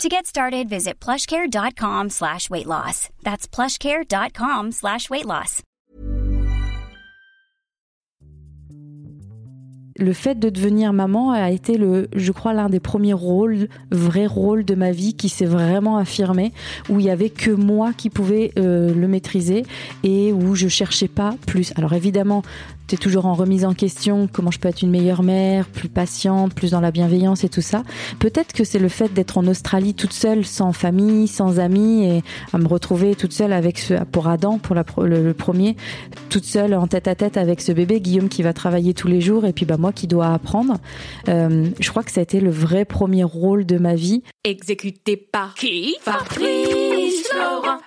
To get started, visit plushcare.com slash weight loss. That's plushcare.com slash weight loss. Le fait de devenir maman a été, le, je crois, l'un des premiers rôles, vrais rôles de ma vie qui s'est vraiment affirmé, où il y avait que moi qui pouvais euh, le maîtriser et où je cherchais pas plus. Alors évidemment, tu es toujours en remise en question, comment je peux être une meilleure mère, plus patiente, plus dans la bienveillance et tout ça. Peut-être que c'est le fait d'être en Australie toute seule, sans famille, sans amis, et à me retrouver toute seule avec ce, pour Adam, pour le, premier, toute seule en tête à tête avec ce bébé, Guillaume qui va travailler tous les jours, et puis bah moi qui dois apprendre. Euh, je crois que ça a été le vrai premier rôle de ma vie. Exécuté par qui? Fabrice Florent.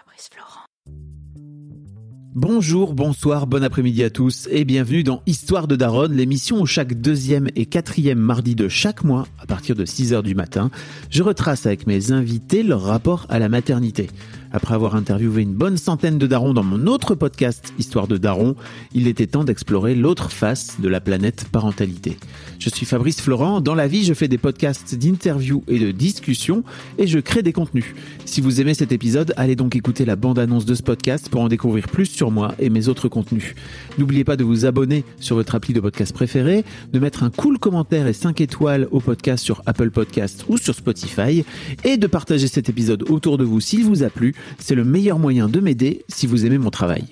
Bonjour, bonsoir, bon après-midi à tous et bienvenue dans Histoire de Daronne, l'émission où chaque deuxième et quatrième mardi de chaque mois, à partir de 6h du matin, je retrace avec mes invités leur rapport à la maternité. Après avoir interviewé une bonne centaine de darons dans mon autre podcast Histoire de Daron, il était temps d'explorer l'autre face de la planète parentalité. Je suis Fabrice Florent, dans la vie je fais des podcasts d'interviews et de discussions et je crée des contenus. Si vous aimez cet épisode, allez donc écouter la bande-annonce de ce podcast pour en découvrir plus sur moi et mes autres contenus. N'oubliez pas de vous abonner sur votre appli de podcast préféré, de mettre un cool commentaire et 5 étoiles au podcast sur Apple Podcast ou sur Spotify et de partager cet épisode autour de vous s'il vous a plu c'est le meilleur moyen de m'aider si vous aimez mon travail.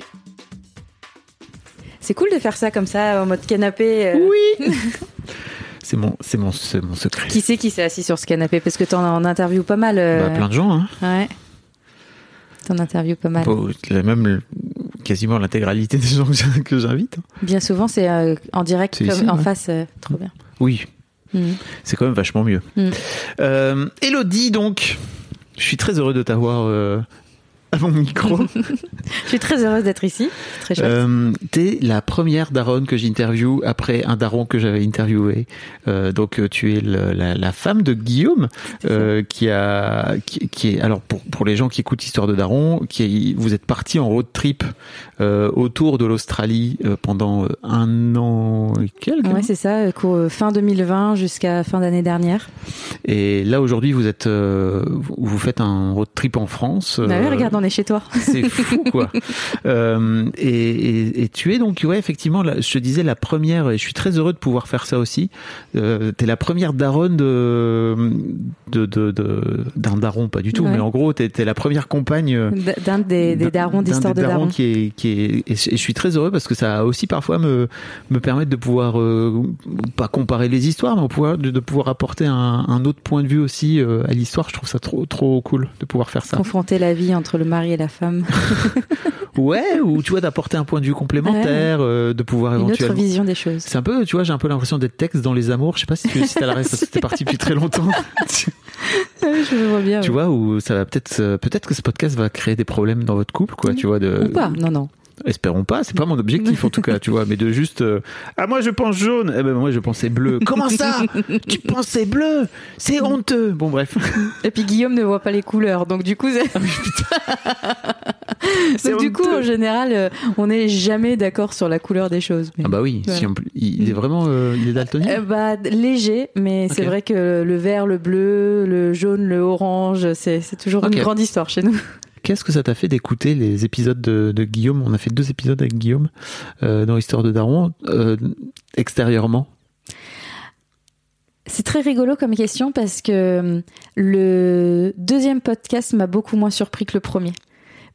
C'est cool de faire ça comme ça, en mode canapé. Euh... Oui C'est mon, c'est mon, mon, secret. Qui c'est qui s'est assis sur ce canapé? Parce que t'en en interviews pas mal. Euh... Bah, plein de gens, hein. Ouais. T'en interviews pas mal. Bon, même quasiment l'intégralité des gens que j'invite. Hein. Bien souvent, c'est euh, en direct, comme ici, en ouais. face. Euh, trop bien. Oui. Mmh. C'est quand même vachement mieux. Mmh. Euh, Elodie, donc. Je suis très heureux de t'avoir euh, à mon micro. je suis très heureuse d'être ici. Très chouette. Euh, T'es la première daronne que j'interviewe après un daron que j'avais interviewé. Euh, donc tu es le, la, la, femme de Guillaume euh, qui a qui, qui, est alors pour pour les gens qui écoutent Histoire de daron, qui vous êtes parti en road trip euh, autour de l'Australie pendant un an et quelques. Ouais, c'est ça, fin 2020 jusqu'à fin d'année dernière. Et là aujourd'hui vous êtes vous faites un road trip en France. Bah oui, regarde, on est chez toi. C'est fou, quoi. euh, et, et, et, tu es donc, ouais, effectivement, là, je te disais la première, et je suis très heureux de pouvoir faire ça aussi. Euh, T'es la première daronne de d'un de, de, d'un daron, pas du tout, ouais. mais en gros, t'es es la première compagne d'un des, des darons d'histoire de daron. Qui est, qui est, et je suis très heureux parce que ça a aussi parfois me me permettre de pouvoir euh, pas comparer les histoires, mais pouvoir de, de pouvoir apporter un, un, autre point de vue aussi euh, à l'histoire. Je trouve ça trop trop cool de pouvoir faire ça. Confronter la vie entre le mari et la femme. ouais, ou tu vois d'apporter un point de vue complémentaire, ouais. euh, de pouvoir Une éventuellement. autre vision des choses. C'est un peu, tu vois, j'ai un peu l'impression d'être texte dans les amours. Je sais pas si tu si as la reste, c'était parti depuis très longtemps. je me vois bien. Tu ouais. vois, ou ça va peut-être, peut-être que ce podcast va créer des problèmes dans votre couple, quoi. Mmh. Tu vois, de. Ou pas, non, non. Espérons pas, c'est pas mon objectif en tout cas, tu vois, mais de juste euh, ah moi je pense jaune, eh ben moi je pensais bleu. Comment ça? Tu pensais bleu? C'est honteux. Bon bref. Et puis Guillaume ne voit pas les couleurs, donc du coup donc du coup en général euh, on n'est jamais d'accord sur la couleur des choses. Mais... Ah bah oui, voilà. si on, il est vraiment euh, il est daltonien. Euh, bah léger, mais okay. c'est vrai que le vert, le bleu, le jaune, le orange, c'est c'est toujours okay. une grande histoire chez nous. Qu'est-ce que ça t'a fait d'écouter les épisodes de, de, Guillaume? On a fait deux épisodes avec Guillaume euh, dans l'histoire de Daron, euh, extérieurement. C'est très rigolo comme question parce que le deuxième podcast m'a beaucoup moins surpris que le premier.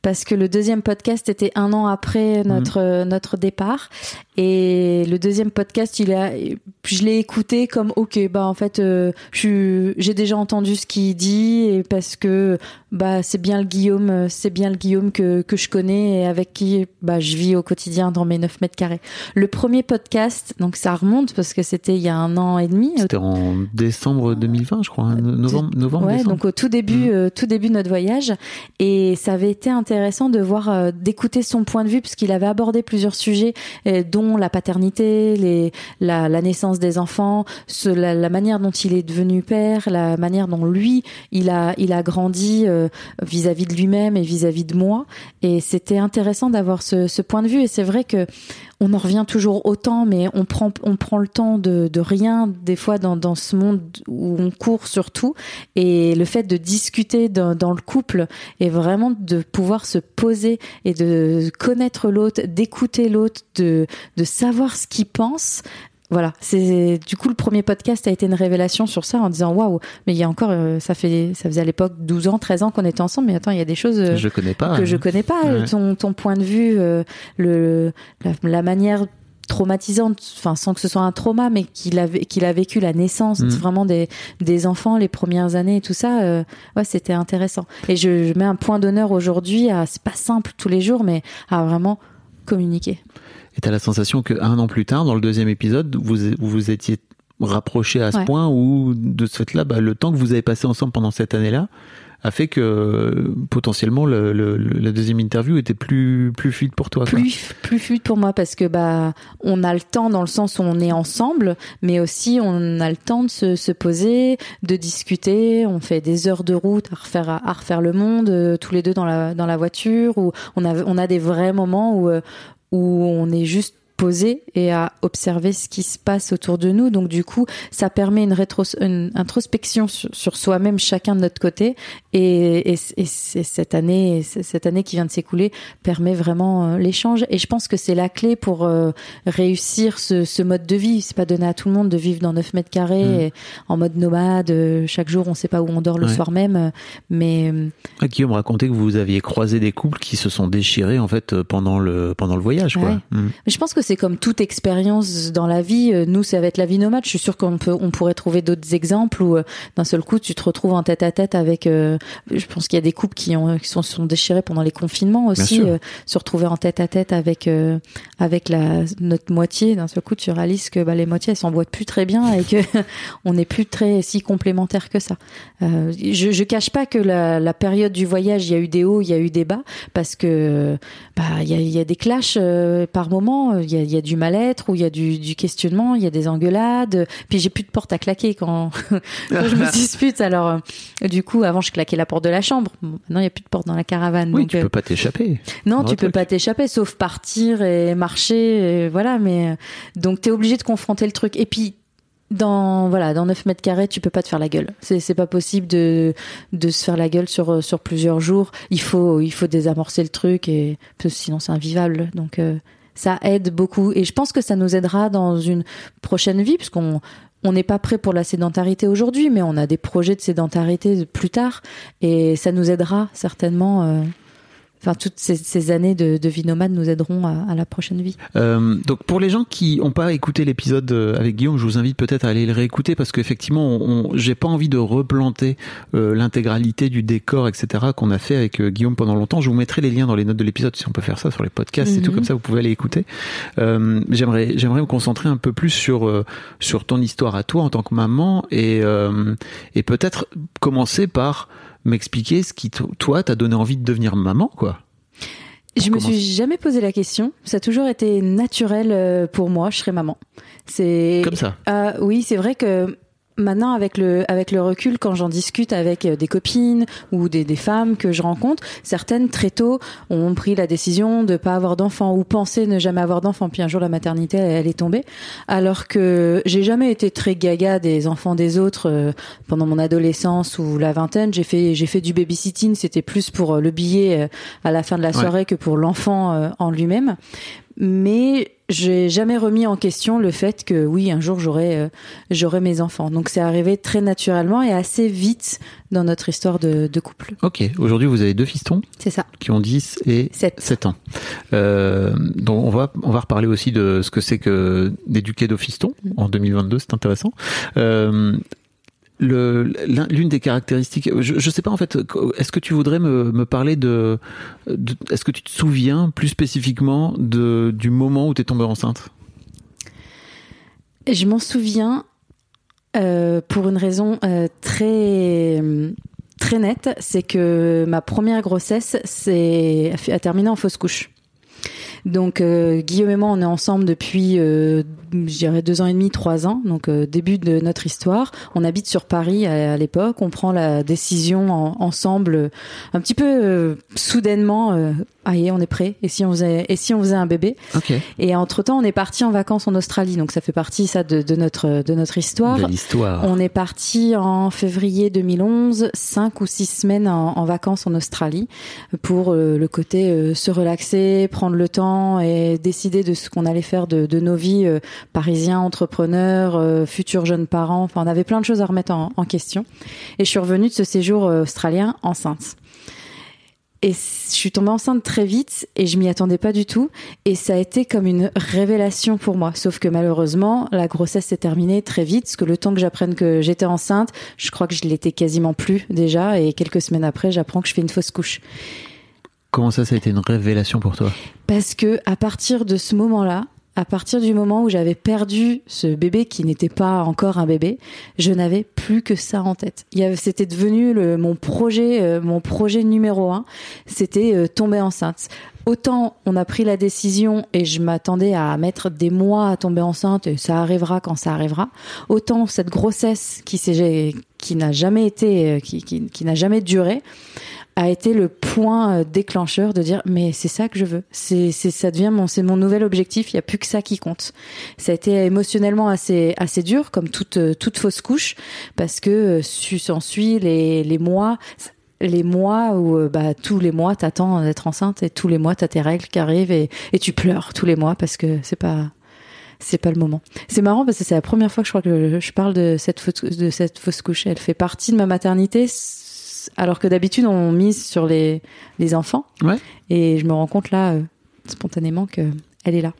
Parce que le deuxième podcast était un an après notre, mmh. notre départ. Et le deuxième podcast, il a, je l'ai écouté comme ok, bah en fait, euh, j'ai déjà entendu ce qu'il dit et parce que bah c'est bien le Guillaume, c'est bien le Guillaume que que je connais et avec qui bah je vis au quotidien dans mes 9 mètres carrés. Le premier podcast, donc ça remonte parce que c'était il y a un an et demi. C'était en décembre 2020, je crois, hein, novembre, novembre. Ouais, donc au tout début, mmh. euh, tout début de notre voyage, et ça avait été intéressant de voir, euh, d'écouter son point de vue puisqu'il avait abordé plusieurs sujets, euh, la paternité, la, naissance des enfants, la, manière dont il est devenu père, la manière dont lui il a il a grandi vis-à-vis de lui-même et vis-à-vis de moi, et c'était intéressant d'avoir ce, point de vue. Et c'est vrai que on en revient toujours autant, mais on prend, on prend le temps de, rien des fois dans, ce monde où on court surtout. Et le fait de discuter dans, dans le couple et vraiment de pouvoir se poser et de connaître l'autre, d'écouter l'autre, de, de savoir ce qu'il pense, voilà, c'est du coup le premier podcast a été une révélation sur ça en disant waouh, mais il y a encore euh, ça fait ça faisait à l'époque 12 ans, 13 ans qu'on était ensemble. Mais attends, il y a des choses euh, je connais pas, que je connais pas. Ton ton point de vue euh, le la, manière traumatisante enfin sans que ce soit un trauma mais qu'il a qu'il a vécu la naissance mm. vraiment des des enfants les premières années et tout ça ouais, c'était intéressant. Et je, je mets un point d'honneur aujourd'hui à c'est pas simple tous les jours mais à vraiment communiquer. Et t'as la sensation qu'un an plus tard, dans le deuxième épisode, vous vous étiez rapproché à ce point où, de ce fait-là, bah, le temps que vous avez passé ensemble pendant cette année-là a fait que potentiellement le, le, la deuxième interview était plus plus fluide pour toi. Plus plus fluide pour moi parce que bah on a le temps dans le sens où on est ensemble, mais aussi on a le temps de se, se poser, de discuter. On fait des heures de route à refaire à, refaire le monde euh, tous les deux dans la dans la voiture. Où on a on a des vrais moments où euh, où on est juste poser et à observer ce qui se passe autour de nous. Donc du coup, ça permet une, rétro une introspection sur, soi-même, chacun de notre côté. Et, et, et cette année, cette année qui vient de s'écouler, permet vraiment euh, l'échange. Et je pense que c'est la clé pour euh, réussir ce, ce, mode de vie. C'est pas donné à tout le monde de vivre dans 9 mètres carrés, mmh. en mode nomade. Euh, chaque jour, on sait pas où on dort le soir même. Mais ah, Guillaume racontait que vous aviez croisé des couples qui se sont déchirés en fait pendant le pendant le voyage. Quoi. Mmh. Mais je pense que c'est comme toute expérience dans la vie. Euh, nous, ça va être la vie nomade. Je suis sûre qu'on peut, on pourrait trouver d'autres exemples où euh, d'un seul coup, tu te retrouves en tête à tête avec. Euh, je pense qu'il y a des couples qui ont, qui sont, sont déchirés pendant les confinements aussi, se retrouver en tête à tête avec avec la notre moitié. D'un seul coup, tu réalises que bah, les moitiés elles s'emboîtent plus très bien et que on n'est plus très si complémentaires que ça. je, je cache pas que la, la période du voyage, il y a eu des hauts, il y a eu des bas parce que bah il y a, y a des clashs par moment. Il y a il y a du mal-être, où il y a du, du, questionnement, il y a des engueulades. Puis j'ai plus de porte à claquer quand, quand je me dispute. Alors, euh, du coup, avant, je claquais la porte de la chambre. maintenant, il n'y a plus de porte dans la caravane. Oui, tu euh, peux pas t'échapper. Non, tu peux pas t'échapper, sauf partir et marcher. Et voilà, mais euh, donc t'es obligé de confronter le truc. Et puis dans voilà dans 9 mètres carrés tu peux pas te faire la gueule c'est c'est pas possible de de se faire la gueule sur sur plusieurs jours il faut il faut désamorcer le truc et sinon c'est invivable donc ça aide beaucoup. Et je pense que ça nous aidera dans une prochaine vie, puisqu'on on n'est pas prêt pour la sédentarité aujourd'hui, mais on a des projets de sédentarité plus tard, et ça nous aidera certainement. Euh, enfin toutes ces, années de, de, vie nomade nous aideront à, la prochaine vie. Euh, donc pour les gens qui n'ont pas écouté l'épisode euh, avec Guillaume, je vous invite peut-être à aller le réécouter parce qu'effectivement, j'ai pas envie de replanter euh, l'intégralité du décor, etc. qu'on a fait avec euh, Guillaume pendant longtemps. Je vous mettrai les liens dans les notes de l'épisode si on peut faire ça sur les podcasts et tout mhm. comme ça, vous pouvez aller écouter. Euh, j'aimerais j'aimerais me concentrer un peu plus sur sur ton histoire à toi en tant que maman et et peut-être commencer par m'expliquer ce qui, toi, t'a donné envie de devenir maman, quoi. Je me suis jamais posé la question. Ça a toujours été naturel euh, pour moi. Je serais maman. C'est comme ça. Euh, oui, c'est vrai que maintenant avec le avec le recul quand j'en discute avec euh, des copines ou des, des femmes que je rencontre certaines très tôt ont pris la décision de pas avoir d'enfants ou penser ne jamais avoir d'enfants. Puis un jour la maternité elle, est tombée. Alors que j'ai jamais été très gaga des enfants des autres euh, pendant mon adolescence ou la vingtaine. J'ai fait j'ai fait du babysitting. C'était plus pour euh, le billet à la fin de la soirée que pour l'enfant en lui-même. Mais j'ai jamais remis en question le fait que oui, un jour j'aurai euh, j'aurai mes enfants. Donc c'est arrivé très naturellement et assez vite dans notre histoire de, de couple. Ok, aujourd'hui vous avez deux fistons C'est ça. qui ont 10 et Sept. 7 ans. Euh, donc on va on va reparler aussi de ce que c'est que d'éduquer nos fistons en 2022, c'est intéressant. Euh, L'une des caractéristiques, je ne sais pas en fait, est-ce que tu voudrais me, parler de, est-ce que tu te souviens plus spécifiquement du moment où tu es tombée enceinte? Je m'en souviens euh, pour une raison euh, très très nette, c'est que ma première grossesse c'est a terminé en fausse couche. Donc euh, Guillaume et moi, on est ensemble depuis, je dirais deux ans et demi, trois ans. Donc euh, début de notre histoire. On habite sur Paris à, à l'époque. On prend la décision en- ensemble, euh, un petit peu euh, soudainement. Euh, ah, est, on est prêt. Et si on faisait, et si on faisait un bébé Ok. Et entre temps, on est parti en vacances en Australie. Donc ça fait partie ça de, de notre de notre histoire. De l'histoire. On est parti en février 2011, cinq ou six semaines en, en vacances en Australie pour euh, le côté se relaxer, prendre le temps et décider de ce qu'on allait faire de, de nos vies parisiens, entrepreneurs, euh, futurs jeunes parents. Enfin, on avait plein de choses à remettre en, en question. Et je suis revenue de ce séjour euh, australien enceinte. Et je suis tombée enceinte très vite et je m'y attendais pas du tout. Et ça a été comme une révélation pour moi. Sauf que malheureusement, la grossesse s'est terminée très vite. Parce que le temps que j'apprenne que j'étais enceinte, je crois que je l'étais quasiment plus déjà. Et quelques semaines après, j'apprends que je fais une fausse couche. Comment ça, ça a été une révélation pour toi? Parce que à partir de ce moment-là, à partir du moment où j'avais perdu ce bébé qui n'était pas encore un bébé, je n'avais plus que ça en tête. C'était devenu le, mon projet, euh, mon projet numéro un. C'était euh, tomber enceinte. Autant on a pris la décision et je m'attendais à mettre des mois à tomber enceinte et ça arrivera quand ça arrivera. Autant cette grossesse qui s'est qui n'a jamais été euh, qui, qui, qui n'a jamais duré a été le point euh, déclencheur de dire mais c'est ça que je veux. C'est c'est ça devient mon c'est mon nouvel objectif. Il y a plus que ça qui compte. Ça a été émotionnellement assez assez dur comme toute euh, toute fausse couche parce que su s'ensuit les les mois les mois où bah tous les mois t'attends d'être enceinte et tous les mois t'as tes règles qui arrivent et et tu pleures tous les mois parce que c'est pas c'est pas le moment. C'est marrant parce que c'est la première fois que je crois que je parle de cette fausse, de cette fausse couche. Elle fait partie de ma maternité, alors que d'habitude on mise sur les, les enfants. Ouais. Et je me rends compte là, euh, spontanément, que elle est là.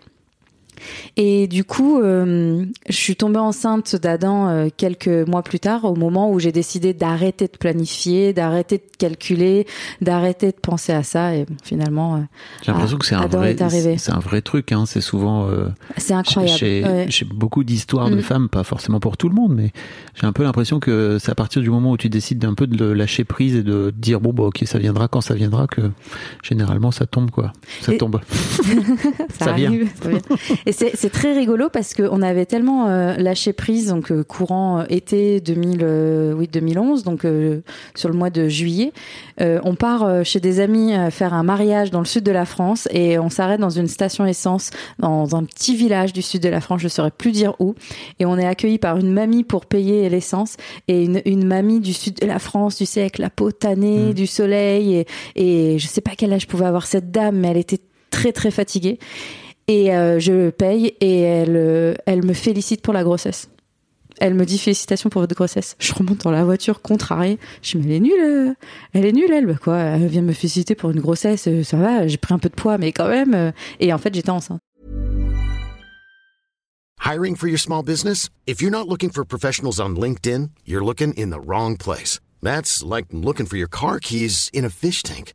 Et du coup, euh, je suis tombée enceinte d'Adam euh, quelques mois plus tard, au moment où j'ai décidé d'arrêter de planifier, d'arrêter de calculer, d'arrêter de penser à ça. Et bon, finalement, euh, J'ai l'impression Ah, que c'est un vrai, c'est un vrai truc. Hein. C'est souvent c'est incroyable. Chez, Ouais. chez beaucoup d'histoires de Mm. femmes, pas forcément pour tout le monde, mais j'ai un peu l'impression que c'est à partir du moment où tu décides d'un peu de lâcher prise et de dire bon bah ok ça viendra quand ça viendra que généralement ça tombe quoi. Ça Et- tombe. ça, Ça vient. arrive, ça vient. Et c'est très rigolo parce qu'on avait tellement euh, lâché prise, donc euh, courant euh, été 2000, euh, oui, 2011, donc euh, sur le mois de juillet. Euh, on part chez des amis euh, faire un mariage dans le sud de la France et on s'arrête dans une station essence dans un petit village du sud de la France, je saurais plus dire où. Et on est accueilli par une mamie pour payer l'essence et une, une mamie du sud de la France, tu sais, avec la peau tannée, Mm. du soleil et, et je sais pas quel âge pouvait avoir cette dame, mais elle était très très fatiguée. Et euh, je paye et elle, euh, elle me félicite pour la grossesse. Elle me dit félicitations pour votre grossesse. Je remonte dans la voiture contrariée. Je dis mais elle est nulle, euh. elle est nulle elle. Bah quoi, elle vient me féliciter pour une grossesse, euh, ça va. J'ai pris un peu de poids mais quand même. Et en fait j'étais enceinte. Hiring for your small business? If you're not looking for professionals on LinkedIn, you're looking in the wrong place. That's like looking for your car keys in a fish tank.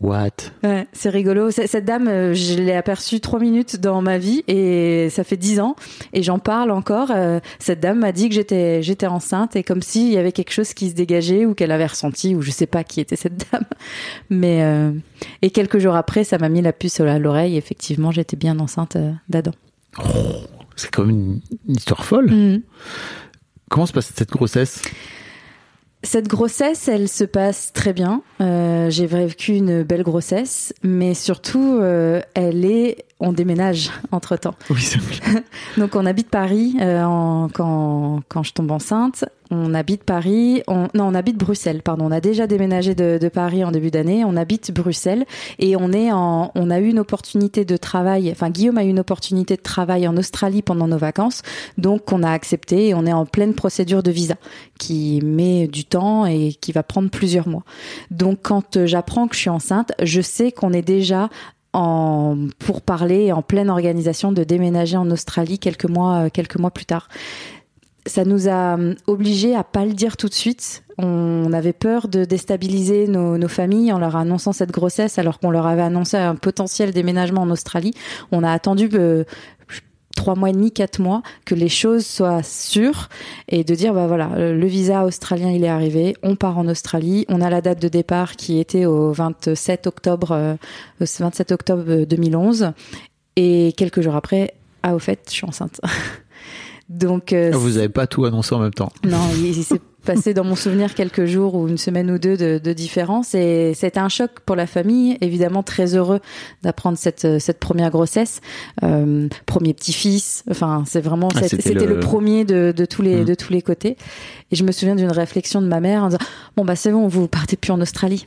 What? Ouais, c'est rigolo. Cette dame, euh, je l'ai aperçue trois minutes dans ma vie et ça fait dix ans et j'en parle encore. Euh, Cette dame m'a dit que j'étais j'étais enceinte et comme s'il y avait quelque chose qui se dégageait ou qu'elle avait ressenti ou je sais pas qui était cette dame. Mais euh, et quelques jours après, ça m'a mis la puce à l'oreille. Effectivement, j'étais bien enceinte d'Adam. C'est quand même une, histoire folle. Mhm. Comment se passe cette grossesse? Cette grossesse, elle se passe très bien. Euh, j'ai vécu une belle grossesse, mais surtout, euh, elle est on déménage entre temps. Oui, Donc on habite Paris euh, en, quand, quand je tombe enceinte. On habite Paris, on, non on habite Bruxelles, pardon. On a déjà déménagé de, de Paris en début d'année. On habite Bruxelles et on est en, on a eu une opportunité de travail. Enfin Guillaume a eu une opportunité de travail en Australie pendant nos vacances, donc on a accepté et on est en pleine procédure de visa qui met du temps et qui va prendre plusieurs mois. Donc quand j'apprends que je suis enceinte, je sais qu'on est déjà en, pour parler en pleine organisation de déménager en Australie quelques mois, euh, quelques mois plus tard. Ça nous a euh, obligés à pas le dire tout de suite. On avait peur de déstabiliser nos, nos familles en leur annonçant cette grossesse alors qu'on leur avait annoncé un potentiel déménagement en Australie. On a attendu euh, trois mois et demi, quatre mois, que les choses soient sûres et de dire bah voilà, le visa australien il est arrivé, on part en Australie, on a la date de départ qui était au 27 octobre, 27 euh, octobre 2011 et quelques jours après, ah au fait, je suis enceinte. Donc euh, vous n'avez pas tout annoncé en même temps. Non, il, s'est passé dans mon souvenir quelques jours ou une semaine ou deux de, de différence et c'était un choc pour la famille. Évidemment très heureux d'apprendre cette cette première grossesse, euh, premier petit-fils. Enfin c'est vraiment Ah, c'était le... le- premier de, de tous les Mm. de tous les côtés. Et je me souviens d'une réflexion de ma mère en disant bon bah c'est bon vous partez plus en Australie.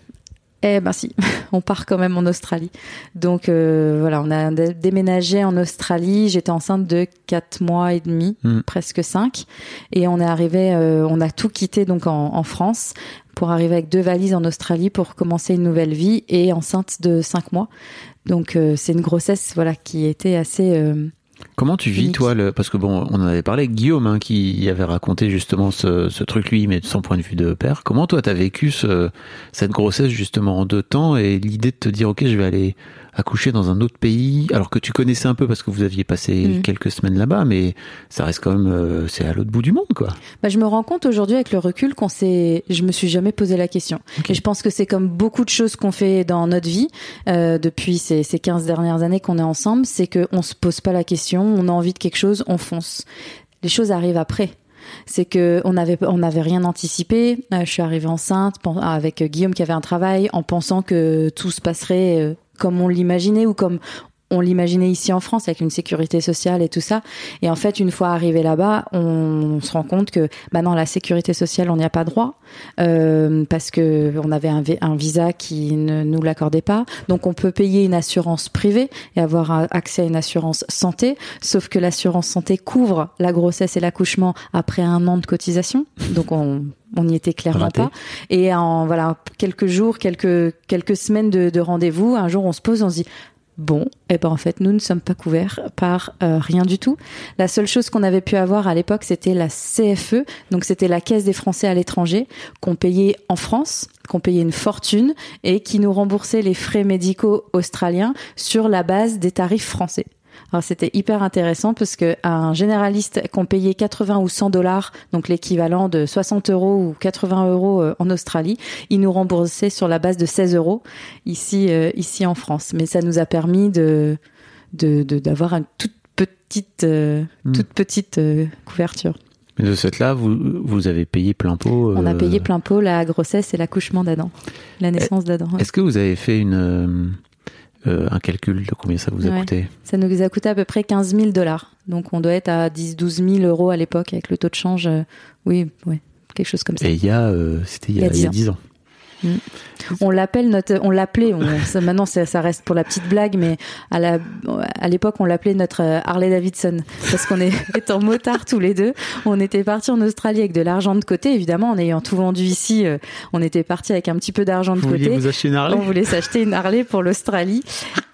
Eh ben si, on part quand même en Australie. Donc euh, voilà, on a dé- déménagé en Australie. J'étais enceinte de quatre mois et demi, Mm. presque cinq, et on est arrivé, euh, on a tout quitté donc en, en France pour arriver avec deux valises en Australie pour commencer une nouvelle vie et enceinte de cinq mois. Donc euh, c'est une grossesse voilà qui était assez euh, Comment tu vis, toi, le... parce que bon, on en avait parlé avec Guillaume, hein, qui avait raconté justement ce, ce truc, lui, mais de son point de vue de père. Comment toi, t'as vécu ce... cette grossesse justement en deux temps et l'idée de te dire, ok, je vais aller accoucher dans un autre pays, alors que tu connaissais un peu parce que vous aviez passé Mhm. quelques semaines là-bas, mais ça reste quand même, euh, c'est à l'autre bout du monde, quoi. Bah, je me rends compte aujourd'hui avec le recul qu'on s'est, je me suis jamais posé la question. Et je pense que c'est comme beaucoup de choses qu'on fait dans notre vie euh, depuis ces, ces 15 dernières années qu'on est ensemble, c'est qu'on se pose pas la question, on a envie de quelque chose, on fonce. Les choses arrivent après. C'est que on avait on n'avait rien anticipé. Euh, je suis arrivée enceinte avec Guillaume qui avait un travail en pensant que tout se passerait comme on l'imaginait ou comme on l'imaginait ici en France avec une sécurité sociale et tout ça. Et en fait, une fois arrivé là-bas, on, se rend compte que bah non, la sécurité sociale, on n'y a pas droit euh, parce que on avait un, vi- un visa qui ne nous l'accordait pas. Donc, on peut payer une assurance privée et avoir un- accès à une assurance santé. Sauf que l'assurance santé couvre la grossesse et l'accouchement après un an de cotisation. Donc, on on n'y était clairement Raté. pas. Et en voilà quelques jours, quelques quelques semaines de, de rendez-vous, un jour on se pose, on se dit bon, eh ben en fait nous ne sommes pas couverts par euh, rien du tout. La seule chose qu'on avait pu avoir à l'époque c'était la CFE, donc c'était la Caisse des Français à l'étranger qu'on payait en France, qu'on payait une fortune et qui nous remboursait les frais médicaux australiens sur la base des tarifs français. Alors c'était hyper intéressant parce que un généraliste qu'on payait 80 ou 100 dollars, donc l'équivalent de 60 euros ou 80 euros euh, en Australie, il nous remboursait sur la base de 16 euros ici euh, ici en France. Mais ça nous a permis de de de- d'avoir une toute petite euh, Mm. toute petite euh, couverture. Mais de cette là, vous, vous avez payé plein pot. On a payé plein pot la grossesse et l'accouchement d'Adam, la naissance d'Adam. ouais. Est-ce que vous avez fait une, euh, un calcul de combien ça vous a Ouais. coûté Ça nous a coûté à peu près 15 000 dollars. Donc on doit être à 10-12 000 euros à l'époque avec le taux de change. euh, oui, ouais, quelque chose comme ça. Et il y a, euh, c'était il y a, il y a 10 ans. On l'appelle notre, on l'appelait. maintenant, ça, ça reste pour la petite blague, mais à la, à l'époque, on l'appelait notre euh, Harley Davidson parce qu'on est étant motards tous les deux. On était partis en Australie avec de l'argent de côté, évidemment, en ayant tout vendu ici. euh, on était partis avec un petit peu d'argent de Vous côté. vous acheter une Harley On voulait s'acheter une Harley pour l'Australie.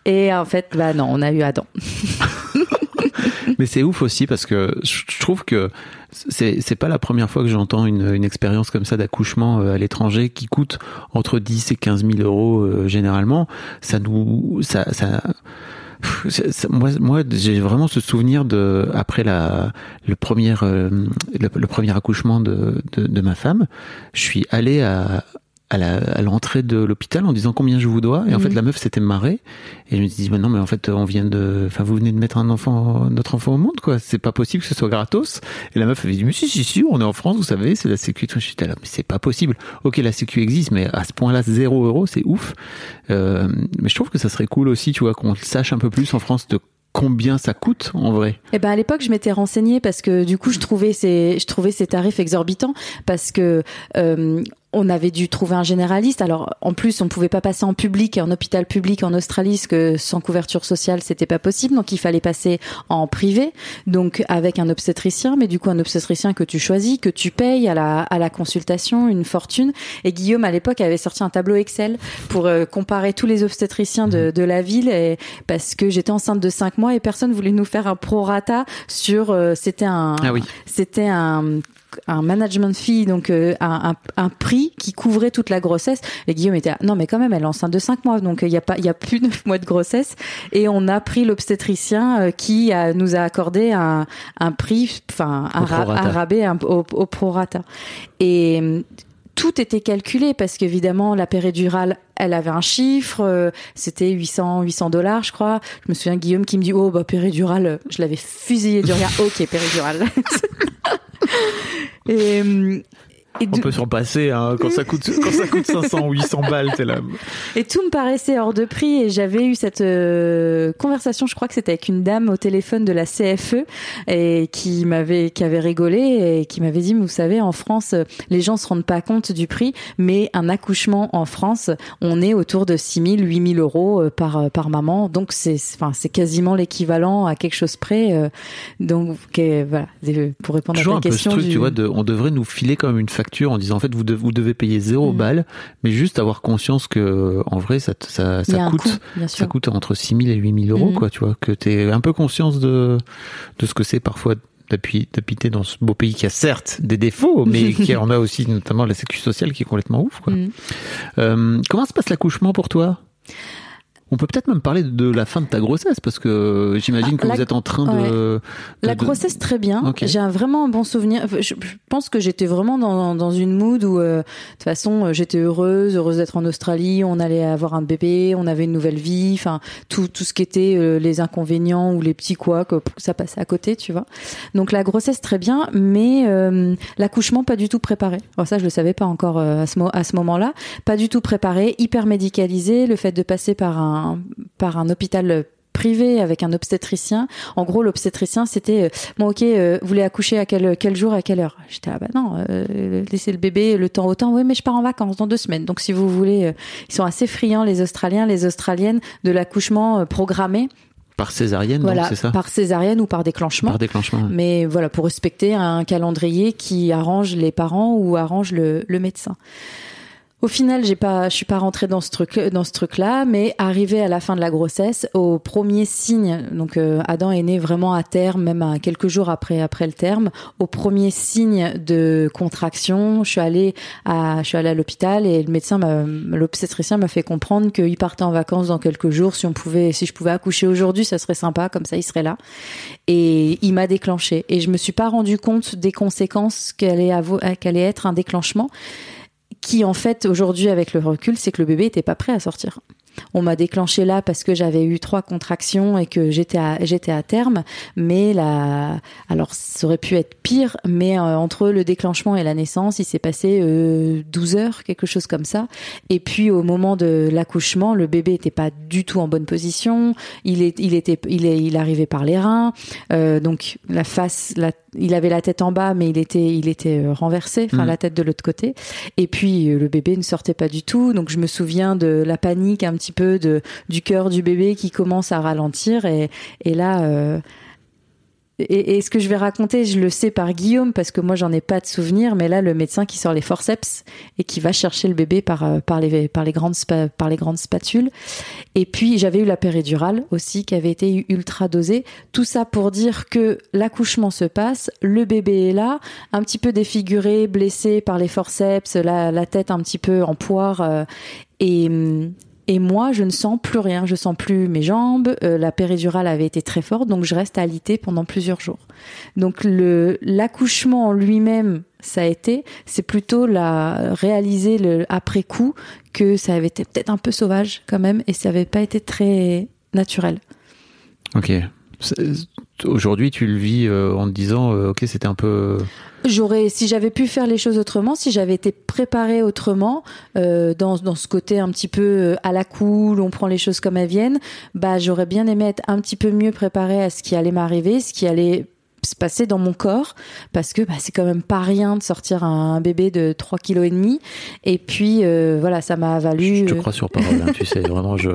Et en fait, bah non, on a eu Adam. Mais c'est ouf aussi parce que je trouve que c'est pas la première fois que j'entends une, une expérience comme ça d'accouchement euh, à l'étranger qui coûte entre 10 et 15 000 euros euh, généralement. Ça nous, ça, ça, moi, moi, j'ai vraiment ce souvenir de après la le premier euh, le, le premier accouchement de, de de ma femme, je suis allé à à la- à l'entrée de l'hôpital en disant combien je vous dois. Et en Mhm. fait, la meuf s'était marrée. Et je me suis dit, bah non, mais en fait, on vient de, enfin, vous venez de mettre un enfant, notre enfant au monde, quoi. C'est pas possible que ce soit gratos. Et la meuf avait dit, mais si, si, si, on est en France, vous savez, c'est la sécu. et tout. J'étais là, mais c'est pas possible. Ok, la sécu existe, mais à ce point-là, zéro euro, c'est ouf. Euh, mais je trouve que ça serait cool aussi, tu vois, qu'on sache un peu plus en France de combien ça coûte, en vrai. Eh ben à l'époque, je m'étais renseignée parce que du coup, je trouvais ces, je trouvais ces tarifs exorbitants parce que euh, on avait dû trouver un généraliste. Alors en plus, on pouvait pas passer en public, en hôpital public en Australie, parce que sans couverture sociale, c'était pas possible. Donc il fallait passer en privé, donc avec un obstétricien. Mais du coup, un obstétricien que tu choisis, que tu payes à la à la consultation, une fortune. Et Guillaume à l'époque avait sorti un tableau Excel pour euh, comparer tous les obstétriciens de, de la ville, et parce que j'étais enceinte de cinq mois et personne voulait nous faire un prorata sur. euh, c'était un Ah oui. c'était un un management fee donc euh, un, un, un prix qui couvrait toute la grossesse. Et Guillaume était non mais quand même elle est enceinte de 5 mois donc il y a pas il y a plus de 9 mois de grossesse. Et on a pris l'obstétricien euh, qui a, nous a accordé un, un prix enfin un, ra- un rabais un- au, au prorata. Et euh, tout était calculé parce qu'évidemment la péridurale elle avait un chiffre euh, c'était 800 800 dollars je crois. Je me souviens Guillaume qui me dit oh bah péridurale euh, je l'avais fusillé du regard. Ok péridurale et, On peut s'en passer, hein, quand ça coûte, quand ça coûte 500 ou 800 balles, t'es là. et tout me paraissait hors de prix et j'avais eu cette euh, conversation, je crois que c'était avec une dame au téléphone de la CFE et qui m'avait qui avait rigolé et qui m'avait dit mais vous savez en France les gens se rendent pas compte du prix mais un accouchement en France on est autour de 6 000 8 000 euros euh, par euh, par maman. Donc c'est enfin c'est quasiment l'équivalent à quelque chose près donc voilà. Pour répondre Toujours à un ta peu ce question truc, du- tu vois, de, on devrait nous filer comme une facture en disant en fait vous, devez- vous devez payer zéro Mhm. balle, mais juste avoir conscience que en vrai ça, ça, coûte. coût, Ça coûte entre 6 000 et 8 000 euros, Mhm. quoi, tu vois, que t'es un peu conscience de, de ce que c'est parfois d'habiter dans ce beau pays qui a certes des défauts, mais qui en a aussi notamment la sécu sociale qui est complètement ouf, quoi. Mhm. Euh, comment se passe l'accouchement pour toi? On peut peut-être même parler de la fin de ta grossesse parce que j'imagine Ah, que la- vous êtes en train de, de- La grossesse très bien. Ok. J'ai un vraiment un bon souvenir. Je, pense que j'étais vraiment dans, dans une mood où euh, de toute façon euh, j'étais heureuse, heureuse d'être en Australie. On allait avoir un bébé, on avait une nouvelle vie. Enfin tout tout ce qui était euh, les inconvénients ou les petits quoi que ça passait à côté, tu vois. Donc la grossesse très bien, mais euh, l'accouchement pas du tout préparé. Alors ça je le savais pas encore à ce mo- à ce moment-là. Pas du tout préparé, hyper médicalisé. Le fait de passer par un par un hôpital privé avec un obstétricien. En gros, l'obstétricien, c'était euh, bon, ok, euh, vous voulez accoucher à quel quel jour, à quelle heure? J'étais là, bah non, euh, laissez le bébé le temps au temps. Oui, mais je pars en vacances dans deux semaines. Donc, si vous voulez, euh, ils sont assez friands les Australiens, les Australiennes de l'accouchement programmé, par césarienne, voilà, c'est ça? par césarienne ou par déclenchement. Par déclenchement. ouais. Mais voilà, pour respecter un calendrier qui arrange les parents ou arrange le, le médecin. Au final, j'ai pas, je suis pas rentrée dans ce truc, dans ce truc-là, mais arrivé à la fin de la grossesse, au premier signe, donc euh, Adam est né vraiment à terme, même à quelques jours après après le terme. Au premier signe de contraction, je suis allée à, je suis allée à l'hôpital et le médecin, l'obstétricien m'a fait comprendre qu'il partait en vacances dans quelques jours. Si on pouvait, si je pouvais accoucher aujourd'hui, ça serait sympa, comme ça il serait là. Et il m'a déclenché. Et je me suis pas rendu compte des conséquences qu'allait qu'allait être un déclenchement qui en fait aujourd'hui avec le recul c'est que le bébé était pas prêt à sortir. On m'a déclenché là parce que j'avais eu trois contractions et que j'étais à, j'étais à terme, mais la, alors ça aurait pu être pire, mais euh, entre le déclenchement et la naissance, il s'est passé euh, 12 heures, quelque chose comme ça. Et puis au moment de l'accouchement, le bébé était pas du tout en bonne position, il est, il était, il est, il arrivait par les reins, euh, donc la face, la, il avait la tête en bas, mais il était, il était euh, renversé, enfin Mhm. la tête de l'autre côté. Et puis euh, le bébé ne sortait pas du tout, donc je me souviens de la panique un petit peu de du cœur du bébé qui commence à ralentir et et là. euh, et, et ce que je vais raconter, je le sais par Guillaume parce que moi j'en ai pas de souvenir, mais là le médecin qui sort les forceps et qui va chercher le bébé par euh, par les par les grandes par les grandes spatules. Et puis j'avais eu la péridurale aussi qui avait été ultra dosée. Tout ça pour dire que l'accouchement se passe, le bébé est là, un petit peu défiguré, blessé par les forceps, la, la tête un petit peu en poire. euh, et, hum, Et moi, je ne sens plus rien. Je sens plus mes jambes. Euh, la péridurale avait été très forte, donc je reste alitée pendant plusieurs jours. Donc l'accouchement en lui-même, ça a été. C'est plutôt la réaliser le après coup que ça avait été peut-être un peu sauvage quand même, et ça avait pas été très naturel. Ok. Aujourd'hui, tu le vis euh, en te disant, euh, ok, c'était un peu. J'aurais, si j'avais pu faire les choses autrement, si j'avais été préparée autrement, euh, dans, dans ce côté un petit peu euh, à la cool, on prend les choses comme elles viennent, bah j'aurais bien aimé être un petit peu mieux préparée à ce qui allait m'arriver, ce qui allait se passer dans mon corps, parce que bah, c'est quand même pas rien de sortir un bébé de 3 kilos et demi. Et puis euh, voilà, ça m'a valu. Je te euh, crois sur parole, hein, tu sais, vraiment, je.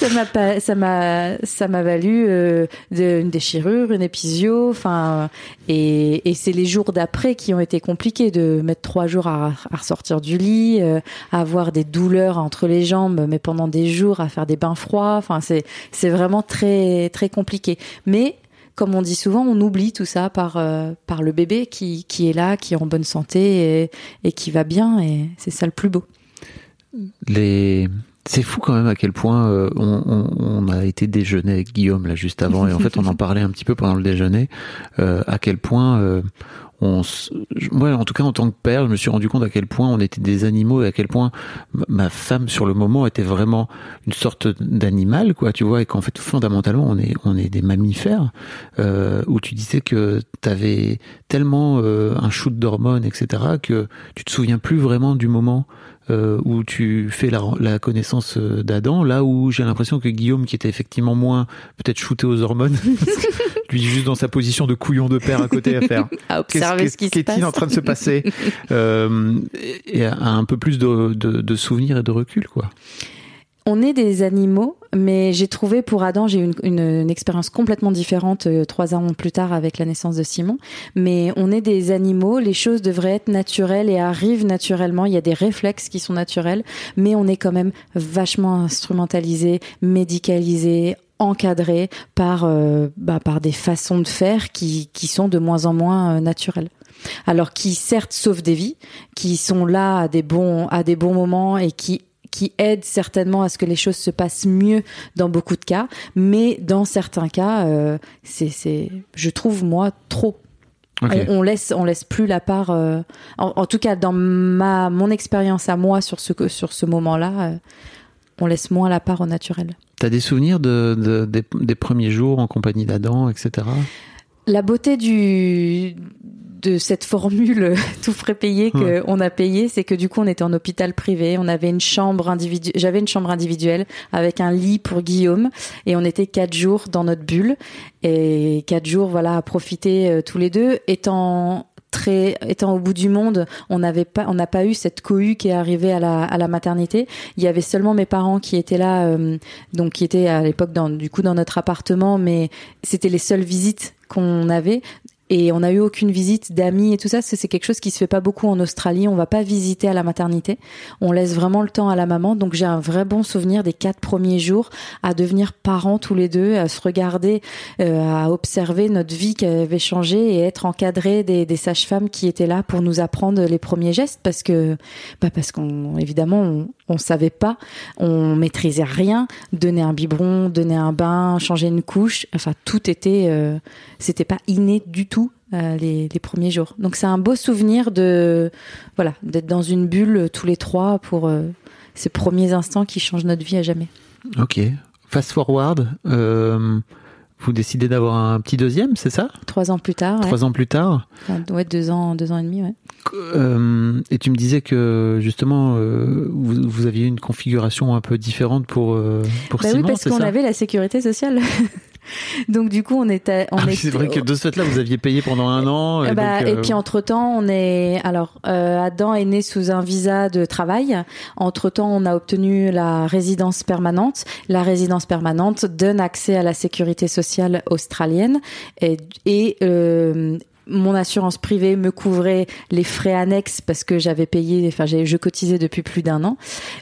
Ça m'a ça m'a, ça m'a valu euh, une déchirure, une épisio, enfin, et, et c'est les jours d'après qui ont été compliqués de mettre trois jours à, à ressortir du lit, euh, à avoir des douleurs entre les jambes, mais pendant des jours à faire des bains froids, enfin, c'est, c'est vraiment très, très compliqué. Mais comme on dit souvent, on oublie tout ça par euh, par le bébé qui qui est là, qui est en bonne santé et, et qui va bien, et c'est ça le plus beau. les c'est fou quand même à quel point euh, on, on- a été déjeuner avec Guillaume là juste avant et en fait on en parlait un petit peu pendant le déjeuner euh, à quel point euh, on s- moi en tout cas en tant que père je me suis rendu compte à quel point on était des animaux et à quel point ma- femme sur le moment était vraiment une sorte d'animal quoi tu vois et qu'en fait fondamentalement on est on est des mammifères euh, où tu disais que t'avais tellement un shoot d'hormones etc que tu te souviens plus vraiment du moment euh, où tu fais la, la connaissance euh, d'Adam, là où j'ai l'impression que Guillaume, qui était effectivement moins peut-être shooté aux hormones, lui juste dans sa position de couillon de père à côté à faire. À Qu'est-ce observer ce qui qu'est-il en train de se passer? Euh, Et un peu plus de, de, de souvenirs et de recul, quoi. On est des animaux, mais j'ai trouvé pour Adam, j'ai eu une, une, une expérience complètement différente euh, trois ans plus tard avec la naissance de Simon. Mais on est des animaux, les choses devraient être naturelles et arrivent naturellement. Il y a des réflexes qui sont naturels, mais on est quand même vachement instrumentalisé, médicalisé encadré par euh, bah, par des façons de faire qui qui sont de moins en moins euh, naturelles alors qui certes sauvent des vies, qui sont là à des bons à des bons moments et qui qui aident certainement à ce que les choses se passent mieux dans beaucoup de cas, mais dans certains cas, euh, c'est je trouve moi trop. On, on laisse on laisse plus la part. euh, en, en tout cas dans ma mon expérience à moi sur ce sur ce moment-là, euh, on laisse moins la part au naturel. T'as des souvenirs de, de- des, des premiers jours en compagnie d'Adam, etc. La beauté du de cette formule tout frais payé que on a payé, c'est que du coup on était en hôpital privé, on avait une chambre individuelle, j'avais une chambre individuelle avec un lit pour Guillaume et on était quatre jours dans notre bulle et quatre jours voilà à profiter euh, tous les deux. Étant très étant au bout du monde, on n'avait pas on n'a pas eu cette cohue qui est arrivée à la à la maternité. Il y avait seulement mes parents qui étaient là euh, donc qui étaient à l'époque dans du coup dans notre appartement mais c'était les seules visites qu'on avait et on n'a eu aucune visite d'amis et tout ça, c'est quelque chose qui se fait pas beaucoup en Australie. On va pas visiter à la maternité. On laisse vraiment le temps à la maman. Donc j'ai un vrai bon souvenir des quatre premiers jours à devenir parents tous les deux, à se regarder, euh, à observer notre vie qui avait changé et être encadré des, sages-femmes qui étaient là pour nous apprendre les premiers gestes parce que, bah parce qu'on évidemment on savait pas, on maîtrisait rien, donner un biberon, donner un bain, changer une couche, enfin tout était, euh, c'était pas inné du tout euh, les, premiers jours. Donc c'est un beau souvenir de, voilà, d'être dans une bulle euh, tous les trois pour ces premiers instants qui changent notre vie à jamais. Ok. Fast forward, vous décidez d'avoir un petit deuxième, c'est ça? Trois ans plus tard, ouais, Trois ans plus tard? Enfin, ouais, deux ans, deux ans et demi, ouais. Euh, et tu me disais que justement, euh, vous, vous aviez une configuration un peu différente pour, euh, pour Bah oui, parce qu'on avait la sécurité sociale. Donc du coup, on était, on Ah c'est vrai que de ce fait-là, vous aviez payé pendant un an. Et, bah, donc, et euh, puis entre temps, on est alors euh, Adam est né sous un visa de travail. Entre temps, on a obtenu la résidence permanente. La résidence permanente donne accès à la sécurité sociale australienne et, et euh, mon assurance privée me couvrait les frais annexes parce que j'avais payé, enfin je cotisais depuis plus d'un an,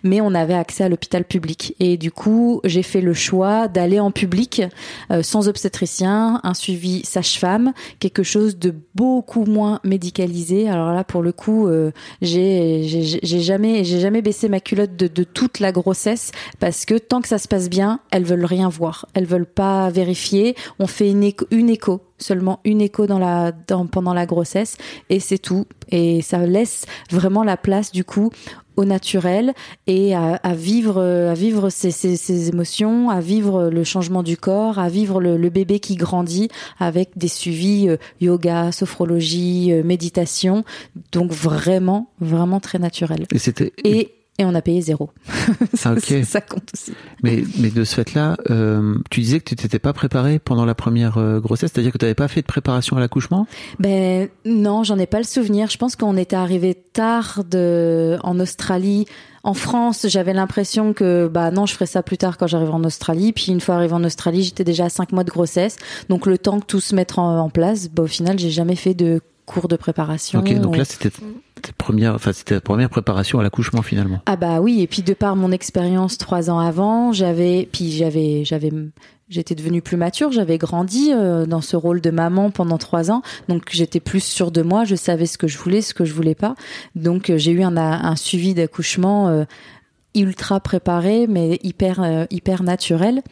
mais on avait accès à l'hôpital public et du coup j'ai fait le choix d'aller en public euh, sans obstétricien, un suivi sage-femme, quelque chose de beaucoup moins médicalisé. Alors là pour le coup euh, j'ai jamais j'ai jamais baissé ma culotte de, de toute la grossesse parce que tant que ça se passe bien, elles veulent rien voir, elles veulent pas vérifier. On fait une écho, une écho seulement une écho dans la dans, pendant la grossesse et c'est tout. Et ça laisse vraiment la place du coup au naturel et à, vivre à vivre ses, ses, émotions à vivre le changement du corps à vivre le, bébé qui grandit avec des suivis euh, yoga sophrologie euh, méditation. Donc vraiment vraiment très naturel. Et c'était et et on a payé zéro. ça, ça, compte aussi. Mais, mais de ce fait-là, euh, tu disais que tu t'étais pas préparée pendant la première euh, grossesse, c'est-à-dire que tu n'avais pas fait de préparation à l'accouchement? Ben non, j'en ai pas le souvenir. Je pense qu'on était arrivé tard de, en Australie. En France, j'avais l'impression que bah non, je ferais ça plus tard quand j'arrive en Australie. Puis une fois arrivé en Australie, j'étais déjà à cinq mois de grossesse. Donc le temps que tout se mette en, en place, bah, au final, j'ai jamais fait de cours de préparation. Ok, donc là c'était première, enfin c'était la première préparation à l'accouchement finalement. Ah bah oui, et puis de par mon expérience trois ans avant, j'avais, puis j'avais, j'avais, j'étais devenue plus mature, j'avais grandi euh, dans ce rôle de maman pendant trois ans, donc j'étais plus sûre de moi, je savais ce que je voulais, ce que je voulais pas, donc euh, j'ai eu un, un suivi d'accouchement euh, ultra préparé, mais hyper hyper naturel.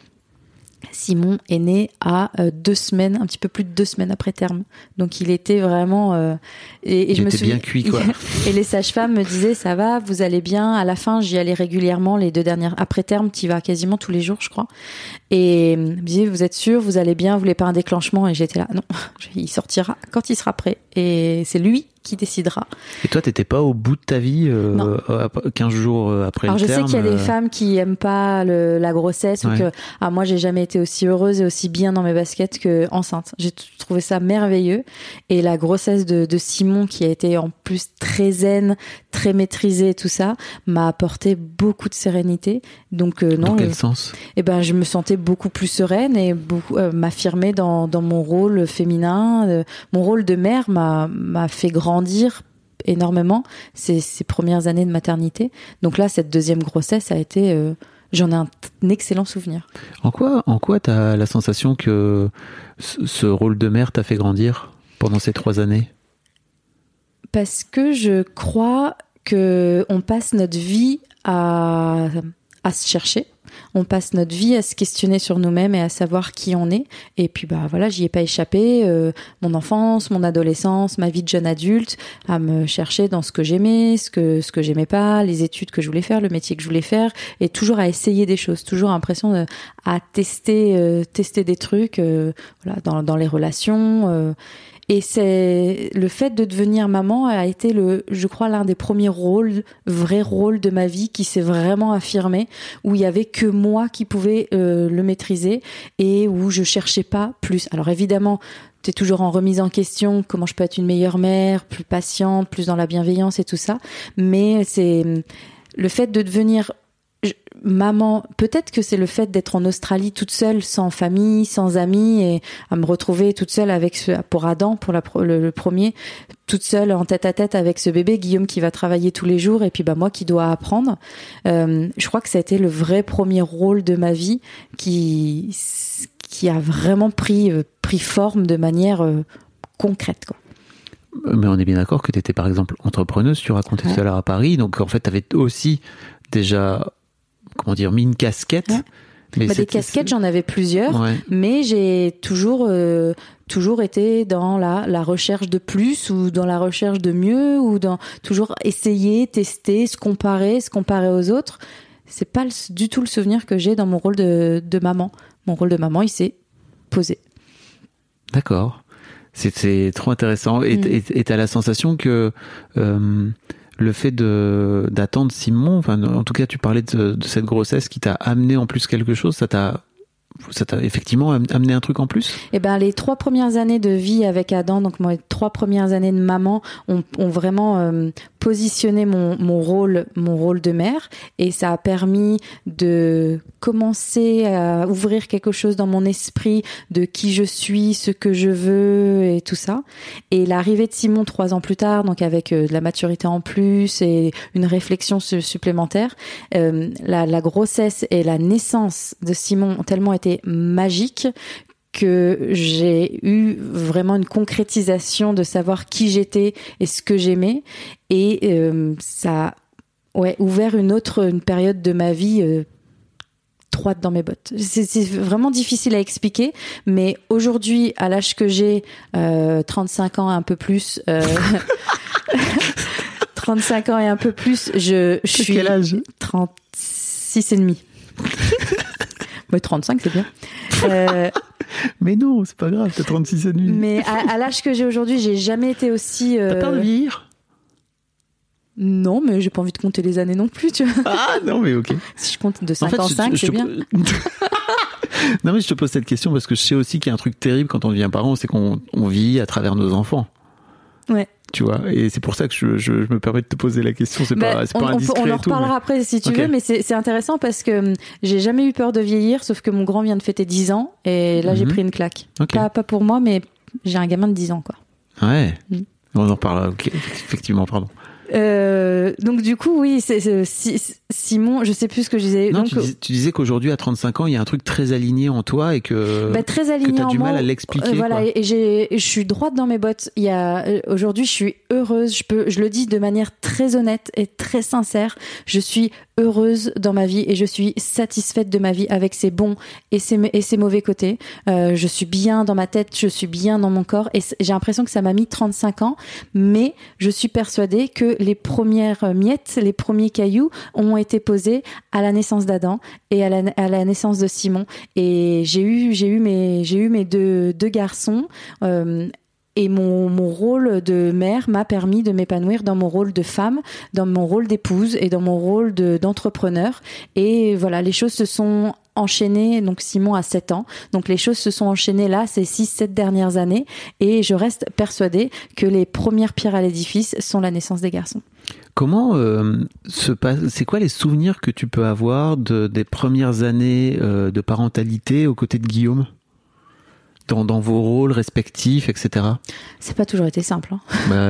Simon est né à euh, deux semaines, un petit peu plus de deux semaines après terme. Donc il était vraiment euh, et, je me suis bien cuit quoi. et les sages-femmes me disaient ça va, vous allez bien. À la fin, j'y allais régulièrement les deux dernières après terme, tu vas quasiment tous les jours, je crois. Et me disaient vous êtes sûr, vous allez bien, vous voulez pas un déclenchement Et j'étais là non, il sortira quand il sera prêt. Et c'est lui qui décidera. Et toi, t'étais pas au bout de ta vie, euh, 15 jours euh, après Alors je sais qu'il y a des euh, femmes qui aiment pas le, la grossesse ou que ah, moi j'ai jamais été aussi heureuse et aussi bien dans mes baskets que enceinte. J'ai trouvé ça merveilleux et la grossesse de, de, Simon qui a été en plus très zen, très maîtrisée et tout ça m'a apporté beaucoup de sérénité. Donc euh, non. Dans quel sens? Eh ben je me sentais beaucoup plus sereine et beaucoup m'affirmer dans dans mon rôle féminin. mon rôle de mère m'a m'a fait grandir énormément ces, ces, premières années de maternité. Donc là, cette deuxième grossesse a été, euh, j'en ai un, excellent souvenir. En quoi, en quoi t'as la sensation que ce rôle de mère t'a fait grandir pendant ces trois années? Parce que je crois que on passe notre vie à, à se chercher on passe notre vie à se questionner sur nous-mêmes et à savoir qui on est. Et puis bah voilà, j'y ai pas échappé. Euh, mon enfance, mon adolescence, ma vie de jeune adulte, à me chercher dans ce que j'aimais, ce que ce que j'aimais pas, les études que je voulais faire, le métier que je voulais faire, et toujours à essayer des choses, toujours l'impression de, à tester euh, tester des trucs, euh, voilà, dans dans les relations. Et c'est le fait de devenir maman a été le, je crois, l'un des premiers rôles, vrais rôles de ma vie qui s'est vraiment affirmé, où il y avait que moi qui pouvais euh, le maîtriser et où je cherchais pas plus. Alors évidemment, tu es toujours en remise en question, comment je peux être une meilleure mère, plus patiente, plus dans la bienveillance et tout ça. Mais c'est le fait de devenir maman, peut-être que c'est le fait d'être en Australie toute seule, sans famille, sans amis, et à me retrouver toute seule avec ce, pour Adam, pour le, premier, toute seule en tête à tête avec ce bébé, Guillaume qui va travailler tous les jours, et puis bah moi qui dois apprendre. Euh, je crois que ça a été le vrai premier rôle de ma vie qui qui a vraiment pris euh, pris forme de manière euh, concrète. Quoi. Mais on est bien d'accord que tu étais par exemple entrepreneuse, tu racontais ouais. à Paris, donc en fait tu avais aussi déjà comment dire, mis une casquette. Mais bah, des casquettes, j'en avais plusieurs, mais j'ai toujours euh, toujours été dans la, la recherche de plus ou dans la recherche de mieux ou dans toujours essayer, tester, se comparer, se comparer aux autres. C'est pas du tout le souvenir que j'ai dans mon rôle de, de maman. Mon rôle de maman, il s'est posé. D'accord. C'est trop intéressant. Et mm. tu as la sensation que euh, le fait de d'attendre Simon, enfin en tout cas tu parlais de, cette grossesse qui t'a amené en plus quelque chose, ça t'a ça t'a effectivement amené un truc en plus? Eh ben, les trois premières années de vie avec Adam, donc mes trois premières années de maman, ont, vraiment euh, positionné mon, rôle, mon rôle de mère, et ça a permis de commencer à ouvrir quelque chose dans mon esprit de qui je suis, ce que je veux et tout ça. Et l'arrivée de Simon trois ans plus tard, donc avec euh, de la maturité en plus et une réflexion su- supplémentaire, euh, la grossesse et la naissance de Simon ont tellement été magiques que j'ai eu vraiment une concrétisation de savoir qui j'étais et ce que j'aimais et euh, ça a ouais ouvert une autre une période de ma vie euh, droite dans mes bottes. C'est vraiment difficile à expliquer, mais aujourd'hui, à l'âge que j'ai, euh, 35 ans, un peu plus, euh, 35 ans et un peu plus, je, je suis quel âge? 36 et demi. Ouais, 35, c'est bien. Euh, Mais non, c'est pas grave, t'as 36 et demi. mais à, à l'âge que j'ai aujourd'hui, j'ai jamais été aussi. euh, T'as peur de vieillir Non, mais j'ai pas envie de compter les années non plus, tu vois. Ah non, mais ok. Si je compte de En fait, 55, je- je c'est bien. non mais je te pose cette question parce que je sais aussi qu'il y a un truc terrible quand on devient parent, c'est qu'on on vit à travers nos enfants. Ouais. Tu vois, et c'est pour ça que je, je, je me permets de te poser la question. C'est Bah, pas, c'est on, pas on indiscret on en reparlera mais- après si tu veux, mais c'est intéressant parce que hum, j'ai jamais eu peur de vieillir, sauf que mon grand vient de fêter 10 ans et là j'ai Mhm. pris une claque. Pas, pas pour moi, mais j'ai un gamin de 10 ans, quoi. Ouais. Mm. On en reparlera. effectivement, pardon. Euh, donc du coup, oui, c'est Simon, je sais plus ce que je disais. Non, donc, tu, dis- tu disais qu'aujourd'hui, à 35 ans, il y a un truc très aligné en toi et que. bah, très aligné que en du moi. mal à l'expliquer, Euh, voilà, quoi. et je suis droite dans mes bottes. Il y a euh, aujourd'hui, je suis heureuse. Je peux, je le dis de manière très honnête et très sincère. Je suis heureuse dans ma vie et je suis satisfaite de ma vie avec ses bons et ses et ses mauvais côtés. Euh, je suis bien dans ma tête, je suis bien dans mon corps et j'ai l'impression que ça m'a mis 35 ans, mais je suis persuadée que les premières miettes, les premiers cailloux ont été posés à la naissance d'Adam et à la, naissance de Simon. Et j'ai eu, j'ai eu mes, j'ai eu mes deux, garçons. euh, et mon, rôle de mère m'a permis de m'épanouir dans mon rôle de femme, dans mon rôle d'épouse et dans mon rôle de- d'entrepreneur. et voilà, les choses se sont enchaînées. Donc Simon a 7 ans. Donc les choses se sont enchaînées là ces 6-7 dernières années. Et je reste persuadée que les premières pierres à l'édifice sont la naissance des garçons. Comment euh, se passe C'est quoi les souvenirs que tu peux avoir de, des premières années euh, de parentalité aux côtés de Guillaume? Dans, dans vos rôles respectifs, etc. C'est pas toujours été simple. Hein. Bah,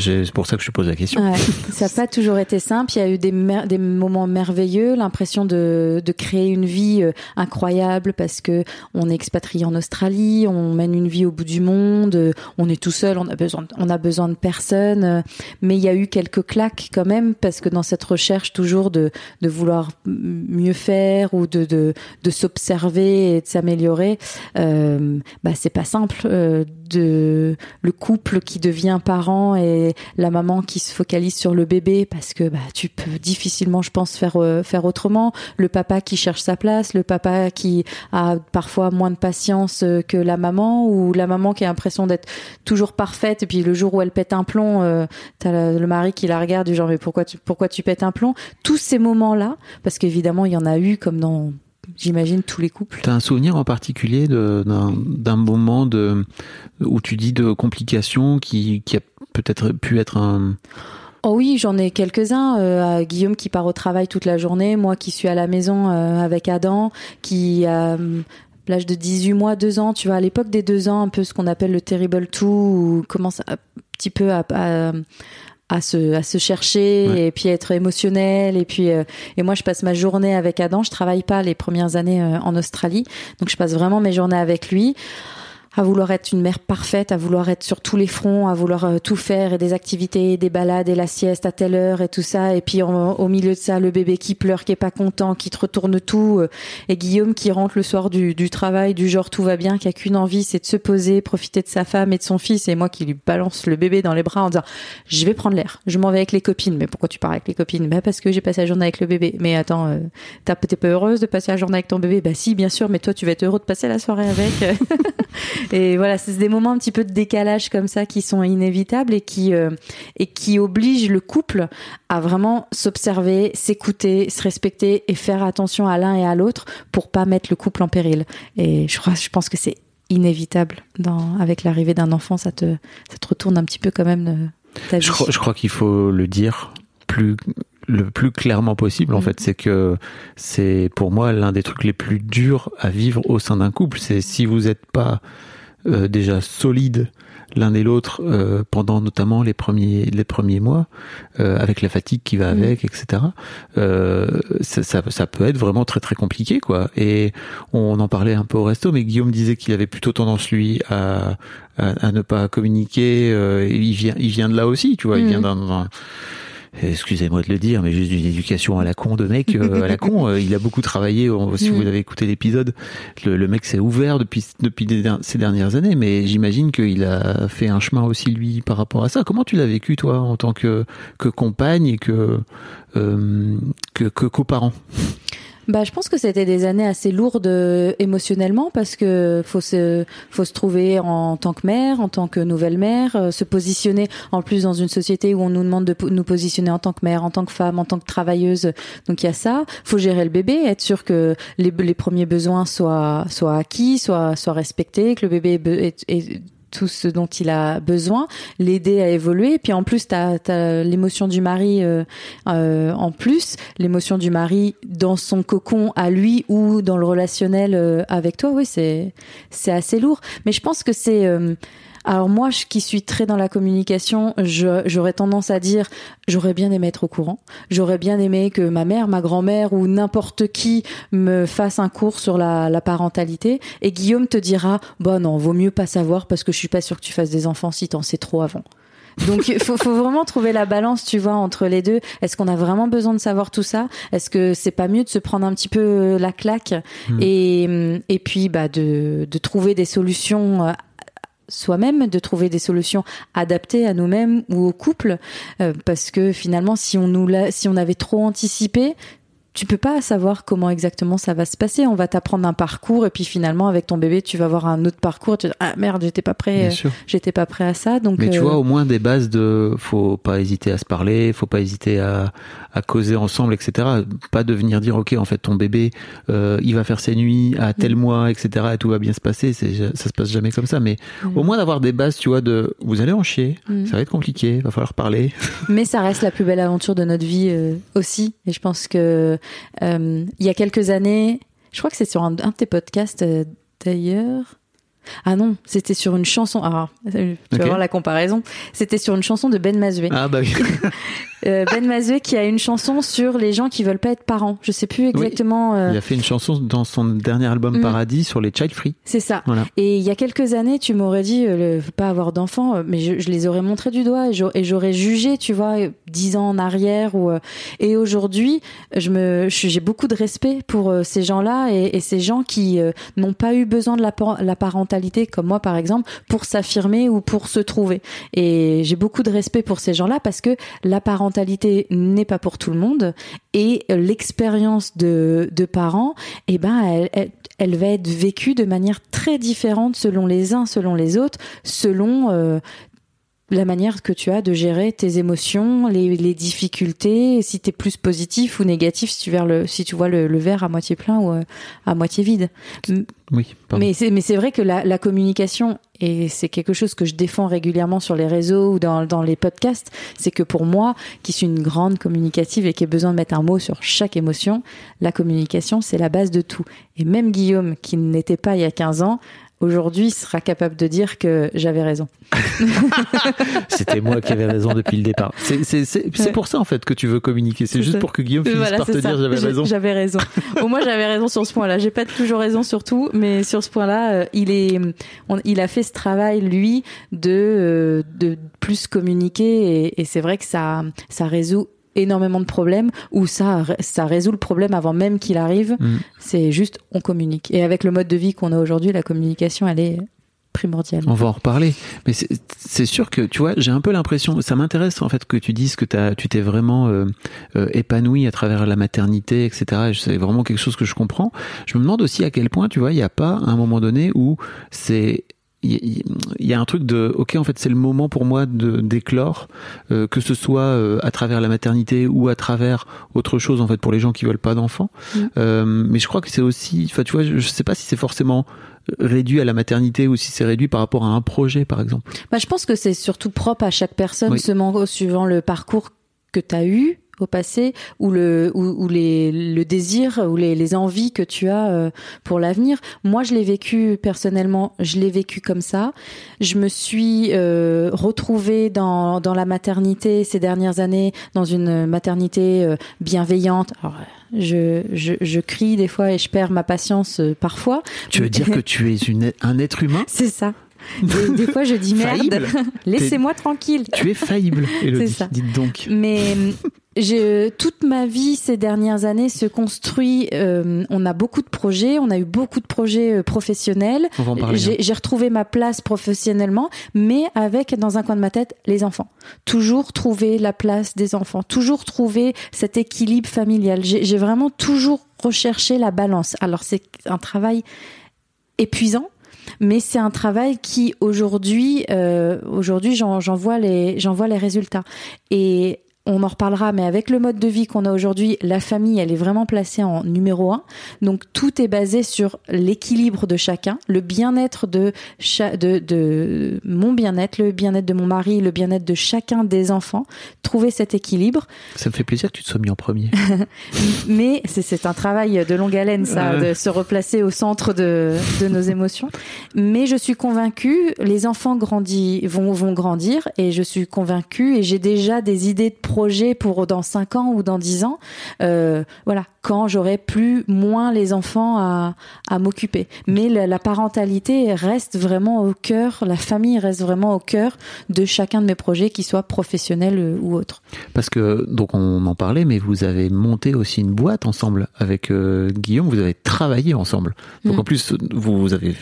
c'est pour ça que je te pose la question. Ouais, ça n'a pas toujours été simple. Il y a eu des, mer- des moments merveilleux, l'impression de, de créer une vie euh, incroyable parce que on est expatrié en Australie, on mène une vie au bout du monde, euh, on est tout seul, on a besoin, on a besoin de personne. euh, Mais il y a eu quelques claques quand même parce que dans cette recherche toujours de, de vouloir mieux faire ou de, de, de s'observer et de s'améliorer, euh, bah c'est pas simple. euh, de le couple qui devient parent et la maman qui se focalise sur le bébé parce que bah tu peux difficilement je pense faire euh, faire autrement le papa qui cherche sa place le papa qui a parfois moins de patience euh, que la maman ou la maman qui a l'impression d'être toujours parfaite et puis le jour où elle pète un plomb euh, t'as la- le mari qui la regarde du genre mais pourquoi tu pourquoi tu pètes un plomb? Tous ces moments là parce qu'évidemment il y en a eu comme dans j'imagine tous les couples T'as un souvenir en particulier d'un moment de, où tu dis de complications qui, qui a peut-être pu être un... Oh oui, j'en ai quelques-uns. Euh, Guillaume qui part au travail toute la journée, moi qui suis à la maison euh, avec Adam, qui a euh, l'âge de 18 mois, 2 ans, tu vois, à l'époque des 2 ans, un peu ce qu'on appelle le terrible two, où commence un petit peu à, à, à se, à se chercher Ouais. et puis être émotionnel. Et puis euh, et moi je passe ma journée avec Adam. Je travaille pas les premières années euh, en Australie. Donc je passe vraiment mes journées avec lui à vouloir être une mère parfaite, à vouloir être sur tous les fronts, à vouloir euh, tout faire et des activités, des balades et la sieste à telle heure et tout ça. Et puis au milieu de ça, le bébé qui pleure, qui est pas content, qui te retourne tout. euh, et Guillaume qui rentre le soir du, du travail, du genre tout va bien, qui a qu'une envie, c'est de se poser, profiter de sa femme et de son fils. Et moi qui lui balance le bébé dans les bras en disant je vais prendre l'air, je m'en vais avec les copines. Mais pourquoi tu pars avec les copines? Bah parce que j'ai passé la journée avec le bébé. Mais attends, euh, t'es pas heureuse de passer la journée avec ton bébé? Bah si, bien sûr. Mais toi tu vas être heureux de passer la soirée avec. et voilà, c'est des moments un petit peu de décalage comme ça qui sont inévitables et qui euh, et qui obligent le couple à vraiment s'observer, s'écouter, se respecter et faire attention à l'un et à l'autre pour pas mettre le couple en péril. Et je crois, je pense que c'est inévitable dans avec l'arrivée d'un enfant, ça te ça te retourne un petit peu quand même euh, ta vie. Je crois, je crois qu'il faut le dire plus le plus clairement possible en Mm. fait c'est que c'est pour moi l'un des trucs les plus durs à vivre au sein d'un couple c'est si vous n'êtes pas euh, déjà solide l'un et l'autre euh, pendant notamment les premiers les premiers mois euh, avec la fatigue qui va Mm. avec etc euh, ça, ça, ça peut être vraiment très très compliqué quoi. Et on en parlait un peu au resto mais Guillaume disait qu'il avait plutôt tendance lui à à, à ne pas communiquer euh, il vient il vient de là aussi tu vois il vient d'un d'un- Excusez-moi de le dire, mais juste d'une éducation à la con de mec, euh, à la con. euh, il a beaucoup travaillé. si Mm. vous avez écouté l'épisode, le, le mec s'est ouvert depuis ces dernières années, mais j'imagine qu'il a fait un chemin aussi lui par rapport à ça. Comment tu l'as vécu toi en tant que que compagne et que euh, que, que coparent? Bah, je pense que c'était des années assez lourdes euh, émotionnellement parce que faut se faut se trouver en tant que mère, en tant que nouvelle mère, euh, se positionner en plus dans une société où on nous demande de nous positionner en tant que mère, en tant que femme, en tant que travailleuse. Donc il y a ça. Faut gérer le bébé, être sûr que les, les premiers besoins soient soient acquis, soient soient respectés, que le bébé est- tout ce dont il a besoin, l'aider à évoluer. Puis en plus, tu as, l'émotion du mari euh, euh, en plus, l'émotion du mari dans son cocon à lui ou dans le relationnel euh, avec toi. Oui, c'est c'est assez lourd. Mais je pense que c'est euh, alors moi, je, qui suis très dans la communication, j'aurais tendance à dire, j'aurais bien aimé être au courant. J'aurais bien aimé que ma mère, ma grand-mère ou n'importe qui me fasse un cours sur la, la parentalité. Et Guillaume te dira, bah non, vaut mieux pas savoir parce que je suis pas sûre que tu fasses des enfants si t'en sais trop avant. Donc il faut, faut vraiment trouver la balance, tu vois, entre les deux. Est-ce qu'on a vraiment besoin de savoir tout ça? Est-ce que c'est pas mieux de se prendre un petit peu la claque? Et, et puis bah de, de trouver des solutions euh, soi-même, de trouver des solutions adaptées à nous-mêmes ou au couple, euh, parce que finalement, si on nous l'a, si on avait trop anticipé, tu peux pas savoir comment exactement ça va se passer. On va t'apprendre un parcours et puis finalement avec ton bébé, tu vas avoir un autre parcours. Tu dire, ah merde, j'étais pas prêt, euh, j'étais pas prêt à ça. Donc Mais tu euh, vois, au moins des bases de, faut pas hésiter à se parler, faut pas hésiter à, à causer ensemble, etc. Pas de venir dire, ok, en fait, ton bébé, euh, il va faire ses nuits à tel Mm. mois, etc. Et tout va bien se passer. C'est, ça se passe jamais comme ça. Mais Mm. au moins d'avoir des bases, tu vois, de, vous allez en chier, Mm. ça va être compliqué, va falloir parler. Mais ça reste la plus belle aventure de notre vie aussi. Et je pense que il y a quelques années, je crois que c'est sur un, un de tes podcasts euh, d'ailleurs. Ah non, c'était sur une chanson. Ah, tu vas voir la comparaison. C'était sur une chanson de Ben Mazué. Ah, bah oui. Euh, ben Mazué qui a une chanson sur les gens qui veulent pas être parents. Je sais plus exactement. euh, Il a fait une chanson dans son dernier album Mm. Paradis sur les child free. c'est ça. Voilà. Et il y a quelques années, tu m'aurais dit, euh, le, faut pas avoir d'enfants, euh, mais je, je les aurais montrés du doigt et j'aurais- jugé, tu vois, dix ans en arrière. Ou, euh, et aujourd'hui, je me, j'ai beaucoup de respect pour ces gens-là et, et ces gens qui n'ont pas eu besoin de la, la parentalité, comme moi par exemple, pour s'affirmer ou pour se trouver. Et j'ai beaucoup de respect pour ces gens-là parce que la parentalité n'est pas pour tout le monde et l'expérience de, de parents, eh ben, elle, elle, elle va être vécue de manière très différente selon les uns, selon les autres, selon euh, la manière que tu as de gérer tes émotions, les, les difficultés, si tu es plus positif ou négatif, si tu, vers le, si tu vois le, le verre à moitié plein ou euh, à moitié vide. Oui, pardon. mais c'est mais c'est vrai que la, la communication et c'est quelque chose que je défends régulièrement sur les réseaux ou dans dans les podcasts, c'est que pour moi qui suis une grande communicative et qui ai besoin de mettre un mot sur chaque émotion, la communication c'est la base de tout. Et même Guillaume qui n'était pas il y a 15 ans Aujourd'hui, sera capable de dire que j'avais raison. C'était moi qui avais raison depuis le départ. C'est, c'est, c'est, c'est Ouais. pour ça, en fait, que tu veux communiquer. C'est juste ça. pour que Guillaume finisse Voilà, par te ça. dire j'avais raison. J'avais raison. Au moins, j'avais raison sur ce point-là. J'ai pas toujours raison sur tout, mais sur ce point-là, euh, il est, on- il a fait ce travail lui de euh, de plus communiquer et, et c'est vrai que ça ça résout énormément de problèmes ou ça ça résout le problème avant même qu'il arrive. Mm. C'est juste on communique. Et avec le mode de vie qu'on a aujourd'hui, la communication, elle est primordiale. On va en reparler. Mais c'est, sûr que, tu vois, j'ai un peu l'impression, ça m'intéresse en fait que tu dises que t'as, tu t'es vraiment euh, euh, épanoui à travers la maternité, etc. Et c'est vraiment quelque chose que je comprends. Je me demande aussi à quel point, tu vois, il n'y a pas un moment donné où c'est il y, a un truc de ok en fait c'est le moment pour moi de d'éclore euh, que ce soit euh, à travers la maternité ou à travers autre chose en fait pour les gens qui veulent pas d'enfants mm. euh, mais je crois que c'est aussi enfin tu vois je, sais pas si c'est forcément réduit à la maternité ou si c'est réduit par rapport à un projet par exemple bah, je pense que c'est surtout propre à chaque personne oui. suivant le parcours que tu as eu au passé ou le ou, les le désir ou les, les envies que tu as euh, pour l'avenir. Moi, je l'ai vécu personnellement, je l'ai vécu comme ça. Je me suis euh, retrouvée dans dans la maternité ces dernières années, dans une maternité euh, bienveillante. Alors, je, je, je, crie des fois et je perds ma patience parfois. Tu veux dire que tu es une, un être humain? C'est ça. Des, fois, je dis merde, laissez-moi tranquille. Tu es faillible, Elodie, dites donc. Mais toute ma vie ces dernières années se construit. Euh, on a beaucoup de projets, on a eu beaucoup de projets euh, professionnels. Hein. J'ai retrouvé ma place professionnellement, mais avec dans un coin de ma tête les enfants. Toujours trouver la place des enfants, toujours trouver cet équilibre familial. J'ai vraiment toujours recherché la balance. Alors c'est un travail épuisant mais c'est un travail qui aujourd'hui euh, aujourd'hui j'en vois les j'en vois les résultats. Et on en reparlera, mais avec le mode de vie qu'on a aujourd'hui, la famille, elle est vraiment placée en numéro un. Donc tout est basé sur l'équilibre de chacun, le bien-être de, de, de mon bien-être, le bien-être de mon mari, le bien-être de chacun des enfants. Trouver cet équilibre. Ça me fait plaisir que tu te sois mis en premier. mais c'est un travail de longue haleine, ça, de se replacer au centre de, de nos émotions. Mais je suis convaincue, les enfants grandis, vont, vont grandir et je suis convaincue et j'ai déjà des idées de projet pour dans 5 ans ou dans 10 ans. Euh, voilà, quand j'aurai plus moins les enfants à, à m'occuper. Mais la, la, parentalité reste vraiment au cœur, la famille reste vraiment au cœur de chacun de mes projets, qu'ils soient professionnels euh, ou autres. Parce que donc on en parlait, mais vous avez monté aussi une boîte ensemble avec euh, Guillaume. Vous avez travaillé ensemble. Donc mm. en plus vous avez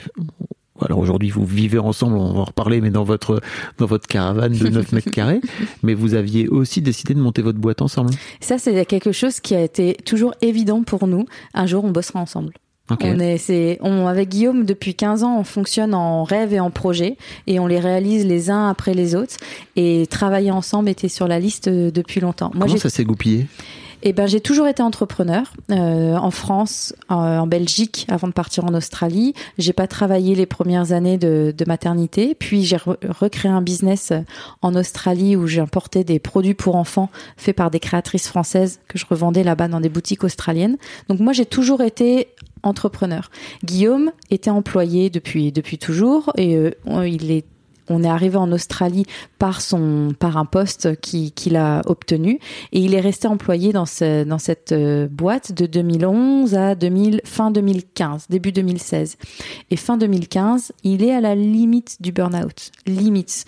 alors aujourd'hui, vous vivez ensemble, on va en reparler, mais dans votre, dans votre caravane de 9 mètres carrés. Mais vous aviez aussi décidé de monter votre boîte ensemble. Ça, c'est quelque chose qui a été toujours évident pour nous. Un jour, on bossera ensemble. On est, c'est, on, avec Guillaume, depuis 15 ans, on fonctionne en rêve et en projet et on les réalise les uns après les autres. Et travailler ensemble était sur la liste depuis longtemps. Moi, Comment ça s'est goupillé? Eh ben, j'ai toujours été entrepreneur euh, en France, en, Belgique, avant de partir en Australie. J'ai pas travaillé les premières années de, maternité, puis j'ai recréé un business en Australie où j'importais des produits pour enfants faits par des créatrices françaises que je revendais là-bas dans des boutiques australiennes. Donc moi, j'ai toujours été entrepreneur. Guillaume était employé depuis depuis toujours et euh, il est on est arrivé en Australie par son par un poste qu'il a obtenu. Et il est resté employé dans ce, dans cette euh, boîte de 2011 à 2000 fin 2015 début 2016 et fin 2015 il est à la limite du burn-out. Limite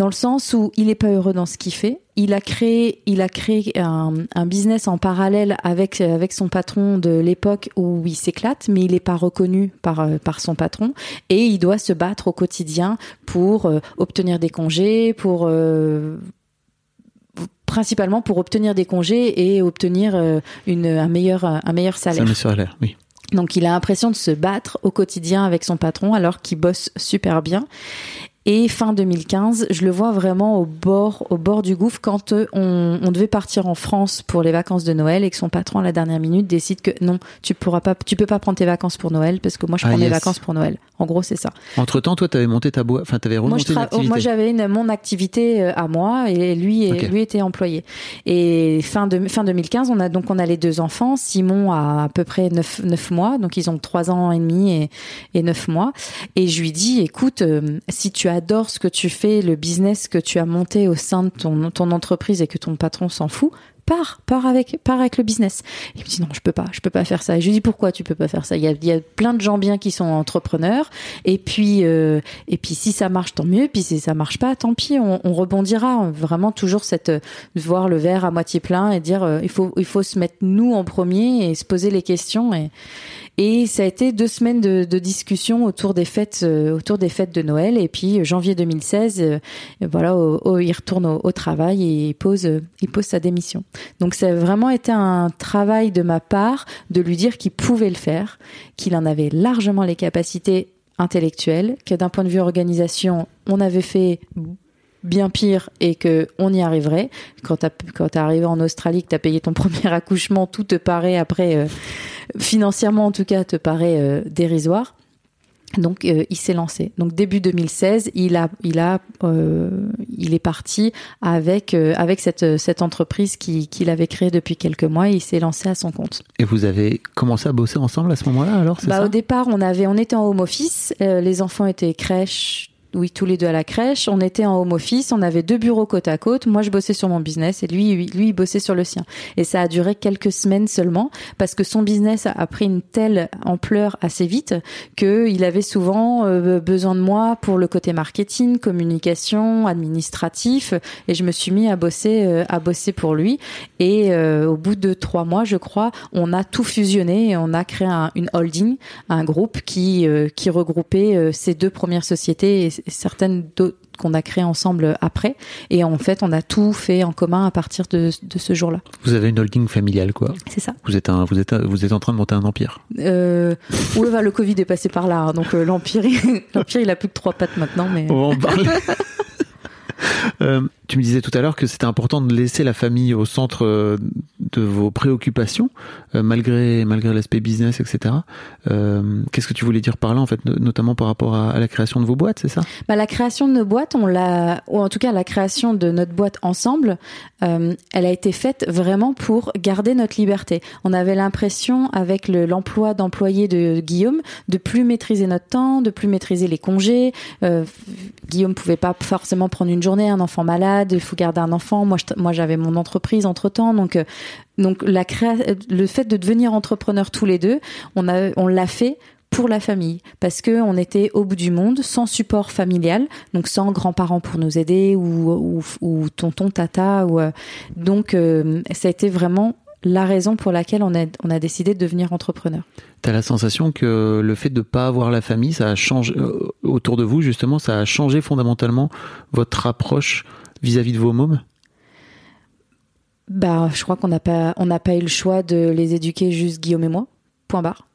dans le sens où il est pas heureux dans ce qu'il fait. Il a créé, il a créé un, un, business en parallèle avec avec son patron de l'époque où il s'éclate, mais il n'est pas reconnu par euh, par son patron et il doit se battre au quotidien pour euh, obtenir des congés, pour euh, principalement pour obtenir des congés et obtenir une, un meilleur un meilleur salaire. Un salaire, oui. Donc il a l'impression de se battre au quotidien avec son patron alors qu'il bosse super bien. Et fin 2015, je le vois vraiment au bord, au bord du gouffre quand euh, on, on, devait partir en France pour les vacances de Noël et que son patron à la dernière minute décide que non, tu pourras pas, tu peux pas prendre tes vacances pour Noël parce que moi je prends ah, mes vacances pour Noël. En gros, c'est ça. Entre temps, toi, tu avais monté ta boîte, enfin, tu avais remonté Moi, moi j'avais mon activité euh, à moi et lui, lui était employé. Et fin de fin 2015, on a donc on a les deux enfants. Simon a à peu près 9, 9 mois, donc ils ont 3 ans et demi et, et 9 mois. Et je lui dis, écoute, euh, si tu adores ce que tu fais, le business que tu as monté au sein de ton, ton entreprise et que ton patron s'en fout, pars, pars avec, pars avec le business. Il me dit non, je peux pas, je peux pas faire ça. Et je lui dis pourquoi tu peux pas faire ça? Il y a, y a plein de gens bien qui sont entrepreneurs. Et puis, euh, et puis si ça marche, tant mieux. Puis si ça marche pas, tant pis, on, on rebondira. Vraiment toujours cette voir le verre à moitié plein et dire euh, il faut, il faut se mettre nous en premier et se poser les questions et et ça a été deux semaines de, de discussion autour des fêtes, euh, autour des fêtes de Noël. Et puis janvier 2016, euh, voilà, il retourne au, travail et pose, il pose sa démission. Donc ça a vraiment été un travail de ma part de lui dire qu'il pouvait le faire, qu'il en avait largement les capacités intellectuel, que d'un point de vue organisation, on avait fait bien pire et que on y arriverait. Quand tu quand arrivé en Australie, que tu as payé ton premier accouchement, tout te paraît après, euh, financièrement en tout cas, te paraît euh, dérisoire. Donc euh, il s'est lancé. Donc début 2016, il a, il a, il est parti avec avec cette cette entreprise qu'il avait créée depuis quelques mois. Et il s'est lancé à son compte. Et vous avez commencé à bosser ensemble à ce moment-là alors bah, Au départ, on avait, on était en home office. les enfants étaient crèche, oui, tous les deux à la crèche. On était en home office, on avait deux bureaux côte à côte. Moi, je bossais sur mon business et lui, lui, il bossait sur le sien. Et ça a duré quelques semaines seulement parce que son business a pris une telle ampleur assez vite qu'il avait souvent euh, besoin de moi pour le côté marketing, communication, administratif. Et je me suis mis à bosser, euh, à bosser pour lui. Et euh, au bout de trois mois, je crois, on a tout fusionné et on a créé une holding, un groupe qui, qui regroupait ces deux premières sociétés certaines d'autres qu'on a créées ensemble après. Et en fait, on a tout fait en commun à partir de, ce jour-là. Vous avez une holding familiale, quoi. C'est ça. Vous êtes, un, vous, êtes, vous êtes en train de monter un empire. Euh, le Covid est passé par là. Hein. donc euh, l'empire, l'empire, il a plus que trois pattes maintenant. Mais... On va en parler. Euh, tu me disais tout à l'heure que c'était important de laisser la famille au centre euh, de vos préoccupations, euh, malgré malgré l'aspect business, etc. Qu'est-ce que tu voulais dire par là, en fait, notamment par rapport à, la création de vos boîtes, c'est ça? Bah, La création de nos boîtes, ou en tout cas la création de notre boîte ensemble, elle a été faite vraiment pour garder notre liberté. On avait l'impression, avec l'emploi d'employés de Guillaume, de plus maîtriser notre temps, de plus maîtriser les congés. Guillaume pouvait pas forcément prendre une journée, un enfant malade il faut garder un enfant. Moi, moi, j'avais mon entreprise entre temps, donc euh, donc la le fait de devenir entrepreneur tous les deux, on a, on l'a fait pour la famille parce que on était au bout du monde sans support familial donc sans grands-parents pour nous aider ou, ou, tonton tata ou euh, donc euh, ça a été vraiment la raison pour laquelle on a, on a décidé de devenir entrepreneur. Tu as la sensation que le fait de ne pas avoir la famille, ça a changé autour de vous justement, ça a changé fondamentalement votre approche vis-à-vis de vos mômes? Bah, je crois qu'on n'a pas, on n'a pas eu le choix de les éduquer juste Guillaume et moi. Point barre.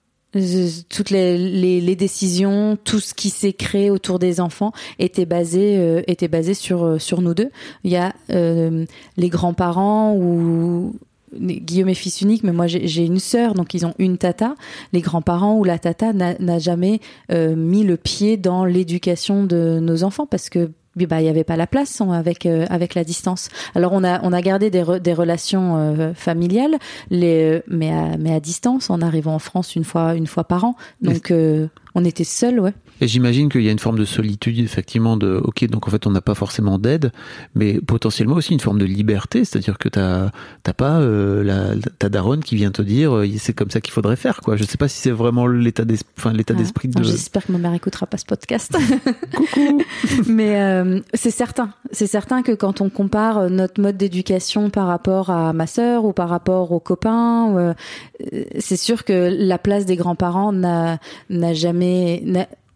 Toutes les, les, décisions, tout ce qui s'est créé autour des enfants était basé, euh, était basé sur, euh, sur nous deux. Il y a euh, les grands-parents ou Guillaume est fils unique, mais moi j'ai une sœur, donc ils ont une tata. Les grands-parents ou la tata n'a jamais mis le pied dans l'éducation de nos enfants parce que bah il y avait pas la place hein, avec euh, avec la distance. Alors on a on a gardé des des relations euh, familiales les mais à, mais à distance en arrivant en France une fois une fois par an. Donc euh, on était seuls ouais. Et j'imagine qu'il y a une forme de solitude, effectivement, de ok, donc en fait on n'a pas forcément d'aide, mais potentiellement aussi une forme de liberté, c'est-à-dire que t'as t'as pas euh, la, ta daronne qui vient te dire euh, c'est comme ça qu'il faudrait faire, quoi. Je sais pas si c'est vraiment l'état d'esprit, enfin l'état d'esprit de. J'espère que ma mère écoutera pas ce podcast. Coucou. mais euh, c'est certain, c'est certain que quand on compare notre mode d'éducation par rapport à ma sœur ou par rapport aux copains, c'est sûr que la place des grands-parents n'a n'a jamais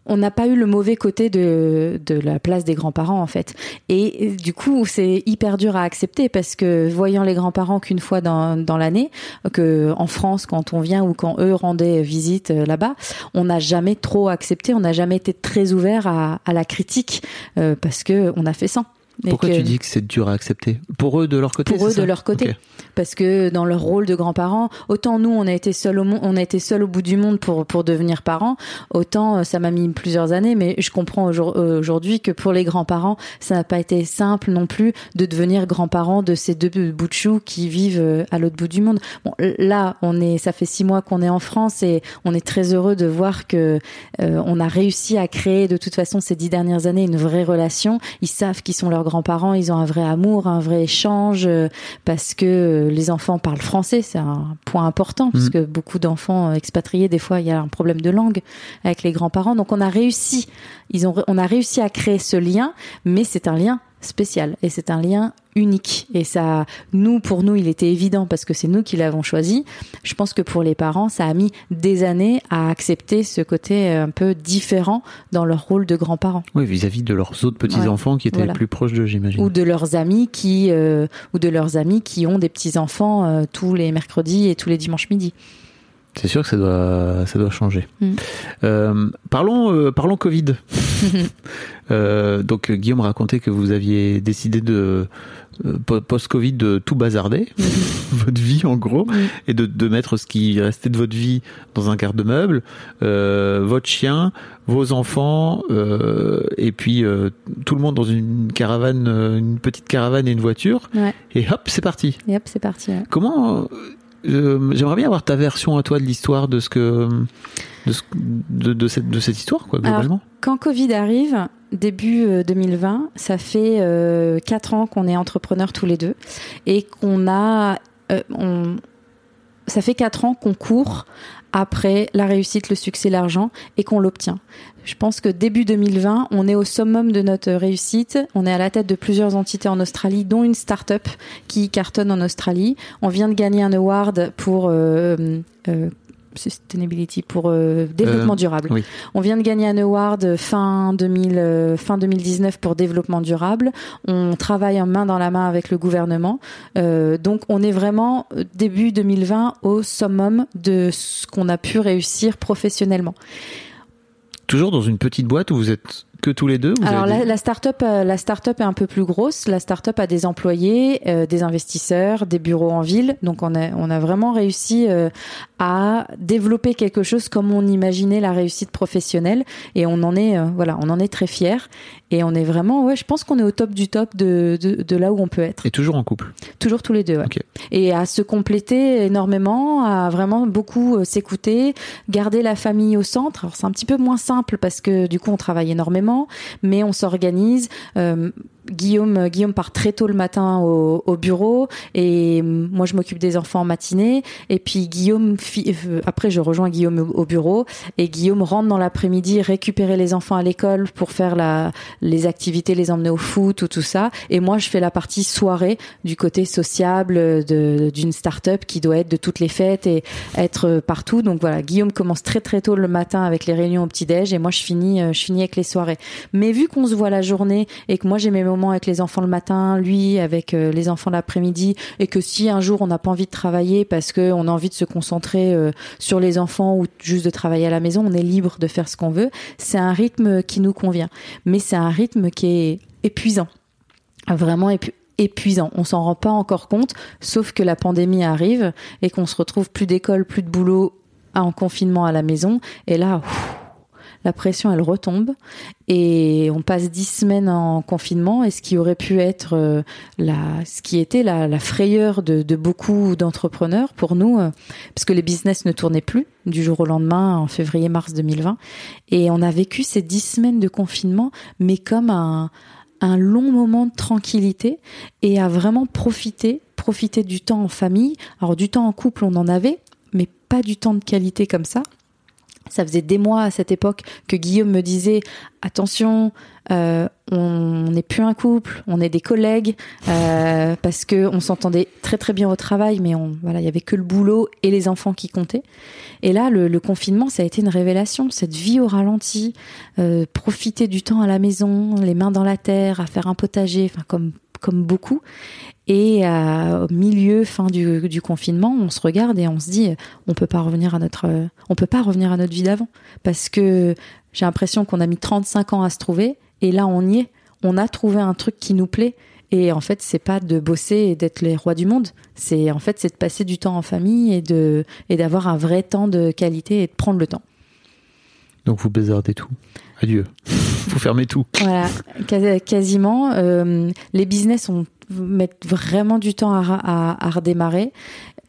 on n'a pas eu le mauvais côté de, la place des grands-parents en fait. Et du coup, c'est hyper dur à accepter parce que voyant les grands-parents qu'une fois dans, l'année, que en France quand on vient ou quand eux rendaient visite euh, là-bas, on n'a jamais trop accepté, on n'a jamais été très ouvert à, la critique euh, parce que on a fait ça. Pourquoi tu dis que c'est dur à accepter Pour eux de leur côté Pour eux de leur côté. Parce que dans leur rôle de grands-parents, autant nous on a été seuls au monde, on a été seuls au bout du monde pour pour devenir parents, autant euh, ça m'a mis plusieurs années, mais je comprends euh, aujourd'hui que pour les grands-parents, ça n'a pas été simple non plus de devenir grands-parents de ces deux bouts de chou qui vivent euh, à l'autre bout du monde. Bon, là, on est, ça fait six mois qu'on est en France et on est très heureux de voir que on a réussi à créer de toute façon ces dix dernières années une vraie relation. Ils savent qui sont leurs grands-parents, ils ont un vrai amour, un vrai échange, euh, parce que euh, les enfants parlent français, c'est un point important, parce mm. que beaucoup d'enfants expatriés, des fois, il y a un problème de langue avec les grands-parents. Donc on a réussi, ils ont, on a réussi à créer ce lien, mais c'est un lien spécial et c'est un lien unique. Et ça nous pour nous il était évident parce que c'est nous qui l'avons choisi. Je pense que pour les parents ça a mis des années à accepter ce côté un peu différent dans leur rôle de grands-parents. Oui vis-à-vis de leurs autres petits enfants qui étaient plus proches d'eux j'imagine. Ou de leurs amis qui euh, ou de leurs amis qui ont des petits enfants euh, tous les mercredis et tous les dimanches midi. C'est sûr que ça doit, ça doit changer. Mm. Euh, parlons, euh, parlons Covid. Euh, donc Guillaume racontait que vous aviez décidé de euh, po- post-Covid de tout bazarder, votre vie en gros, et de, de mettre ce qui restait de votre vie dans un garde-meuble, euh, votre chien, vos enfants, euh, et puis euh, tout le monde dans une caravane, euh, une petite caravane et une voiture, Ouais. et hop, c'est parti. Et hop, c'est parti. ouais. Comment euh, J'aimerais bien avoir ta version à toi de l'histoire de ce que de, ce- de, de cette de cette histoire quoi Alors, globalement. Quand Covid arrive, début euh, 2020, ça fait euh, quatre ans qu'on est entrepreneurs tous les deux et qu'on a, euh, on, ça fait quatre ans qu'on court après la réussite, le succès, l'argent et qu'on l'obtient. Je pense que début 2020, on est au summum de notre réussite. On est à la tête de plusieurs entités en Australie, dont une start-up qui cartonne en Australie. On vient de gagner un award pour euh, euh, sustainability, pour euh, développement Euh, durable. oui. On vient de gagner un award fin 2000, euh, fin 2019 pour développement durable. On travaille en main dans la main avec le gouvernement. Euh, donc on est vraiment euh, début 2020 au summum de ce qu'on a pu réussir professionnellement. Toujours dans une petite boîte où vous êtes que tous les deux vous Alors avez la, la start-up, euh, la start-up est un peu plus grosse. La start-up a des employés, euh, des investisseurs, des bureaux en ville. Donc on a, on a vraiment réussi euh, à développer quelque chose comme on imaginait la réussite professionnelle. Et on en est, euh, voilà, on en est très fiers. Et on est vraiment, ouais, je pense qu'on est au top du top de, de, de là où on peut être. et toujours en couple. Toujours tous les deux. ouais. Et à se compléter énormément, à vraiment beaucoup s'écouter, garder la famille au centre. Alors c'est un petit peu moins simple parce que du coup on travaille énormément, mais on s'organise. Euh, Guillaume, Guillaume part très tôt le matin au, au bureau et moi je m'occupe des enfants en matinée. Et puis Guillaume euh, après je rejoins Guillaume au, au bureau et Guillaume rentre dans l'après-midi récupérer les enfants à l'école pour faire la les activités les emmener au foot ou tout ça. Et moi je fais la partie soirée du côté sociable d'une start-up qui doit être de toutes les fêtes et être partout. Donc voilà Guillaume commence très très tôt le matin avec les réunions au petit déj et moi je finis euh, je finis avec les soirées. Mais vu qu'on se voit la journée et que moi j'ai mes moments avec les enfants le matin, lui avec euh, les enfants l'après-midi, et que si un jour on n'a pas envie de travailler parce que on a envie de se concentrer euh, sur les enfants ou juste de travailler à la maison, on est libre de faire ce qu'on veut. C'est un rythme qui nous convient, mais c'est un rythme qui est épuisant, vraiment épu- épuisant. On s'en rend pas encore compte, sauf que la pandémie arrive et qu'on se retrouve plus d'école, plus de boulot en confinement à la maison, et là. ouf, la pression elle retombe. Et on passe dix semaines en confinement. Et ce qui aurait pu être euh, la ce qui était la, frayeur de, beaucoup d'entrepreneurs pour nous euh, parce que les business ne tournaient plus du jour au lendemain en février mars 2020 et on a vécu ces dix semaines de confinement mais comme un un long moment de tranquillité et à vraiment profiter profiter du temps en famille. Alors du temps en couple on en avait mais pas du temps de qualité comme ça ça faisait des mois à cette époque que Guillaume me disait attention, euh, on n'est plus un couple, on est des collègues euh, parce que on s'entendait très très bien au travail, mais on voilà, il y avait que le boulot et les enfants qui comptaient. Et là, le, confinement, ça a été une révélation, cette vie au ralenti, euh, profiter du temps à la maison, les mains dans la terre, à faire un potager, enfin comme comme beaucoup. Et euh, au milieu, fin du, confinement, on se regarde et on se dit, on peut pas revenir à notre, on peut pas revenir à notre vie d'avant, parce que j'ai l'impression qu'on a mis 35 ans à se trouver, et là on y est, on a trouvé un truc qui nous plaît. Et en fait, c'est pas de bosser et d'être les rois du monde. C'est en fait, c'est de passer du temps en famille et de et d'avoir un vrai temps de qualité et de prendre le temps. Donc vous bazardez tout? Adieu. Faut fermer tout. Voilà, quasi- quasiment. Euh, les business on mettent vraiment du temps à, ra- à, à redémarrer.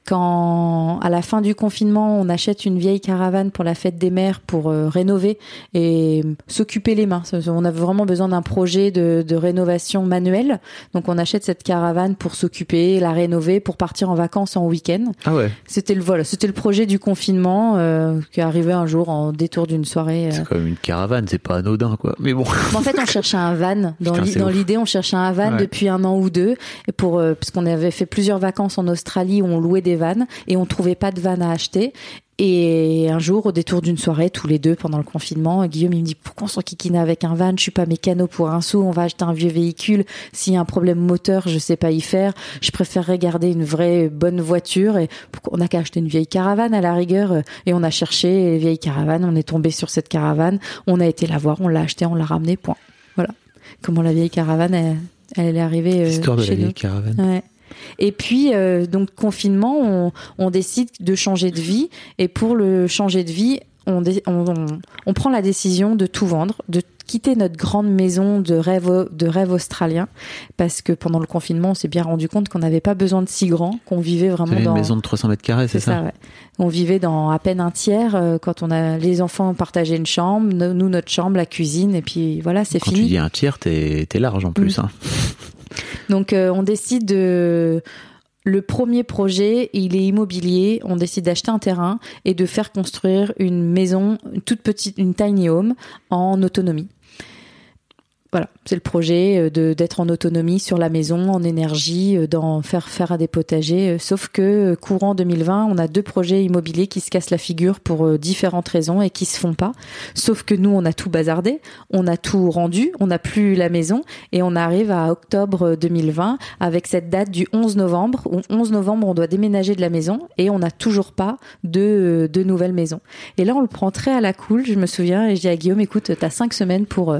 Quand à la fin du confinement, on achète une vieille caravane pour la fête des mères pour euh, rénover et s'occuper les mains. On avait vraiment besoin d'un projet de, de rénovation manuelle. Donc on achète cette caravane pour s'occuper, la rénover, pour partir en vacances en week-end. Ah ouais. C'était le voilà, c'était le projet du confinement euh, qui est arrivé un jour en détour d'une soirée. euh, C'est quand même une caravane, c'est pas anodin quoi. Mais bon. en fait, on cherchait un van. Dans l'idée, on cherchait un van Ouais. depuis un an ou deux, et pour parce qu'on avait fait plusieurs vacances en Australie où on louait des vannes et on trouvait pas de van à acheter. Et un jour, au détour d'une soirée, tous les deux pendant le confinement, Guillaume il me dit pourquoi on s'enquiquine avec un van? Je suis pas mécano pour un sou. On va acheter un vieux véhicule. S'il y a un problème moteur, je sais pas y faire. Je préférerais garder une vraie bonne voiture. Et on n'a qu'à acheter une vieille caravane à la rigueur. Et on a cherché vieille caravane. On est tombé sur cette caravane. On a été la voir. On l'a acheté. On l'a ramené. Point. Voilà. Comment la vieille caravane, elle, elle est arrivée. euh, L'histoire de chez la vieille caravane. Ouais. Et puis, euh, donc, confinement, on, on décide de changer de vie. Et pour le changer de vie, on, prend la décision de tout vendre, de quitter notre grande maison de rêve, au- de rêve australien. Parce que pendant le confinement, on s'est bien rendu compte qu'on n'avait pas besoin de si grand, qu'on vivait vraiment T'avais dans. une maison de 300 mètres carrés, c'est ça, ouais. On vivait dans à peine un tiers euh, quand on a les enfants partageaient une chambre, no- nous notre chambre, la cuisine, et puis voilà, c'est Quand fini. tu dis un tiers, t'es t'es large en plus. Mm. hein. Donc euh, on décide de le premier projet, il est immobilier. On décide d'acheter un terrain et de faire construire une maison, une toute petite, une tiny home en autonomie. Voilà, c'est le projet euh, de d'être en autonomie sur la maison, en énergie, euh, d'en faire faire à des potagers. euh, Sauf que courant 2020, on a deux projets immobiliers qui se cassent la figure pour différentes raisons et qui se font pas. Sauf que nous, on a tout bazardé, on a tout rendu, on n'a plus la maison et on arrive à octobre 2020 avec cette date du 11 novembre. Où 11 novembre, on doit déménager de la maison et on n'a toujours pas de, de nouvelle maison. Et là, on le prend très à la cool. Je me souviens et je dis à Guillaume, écoute, t'as cinq semaines pour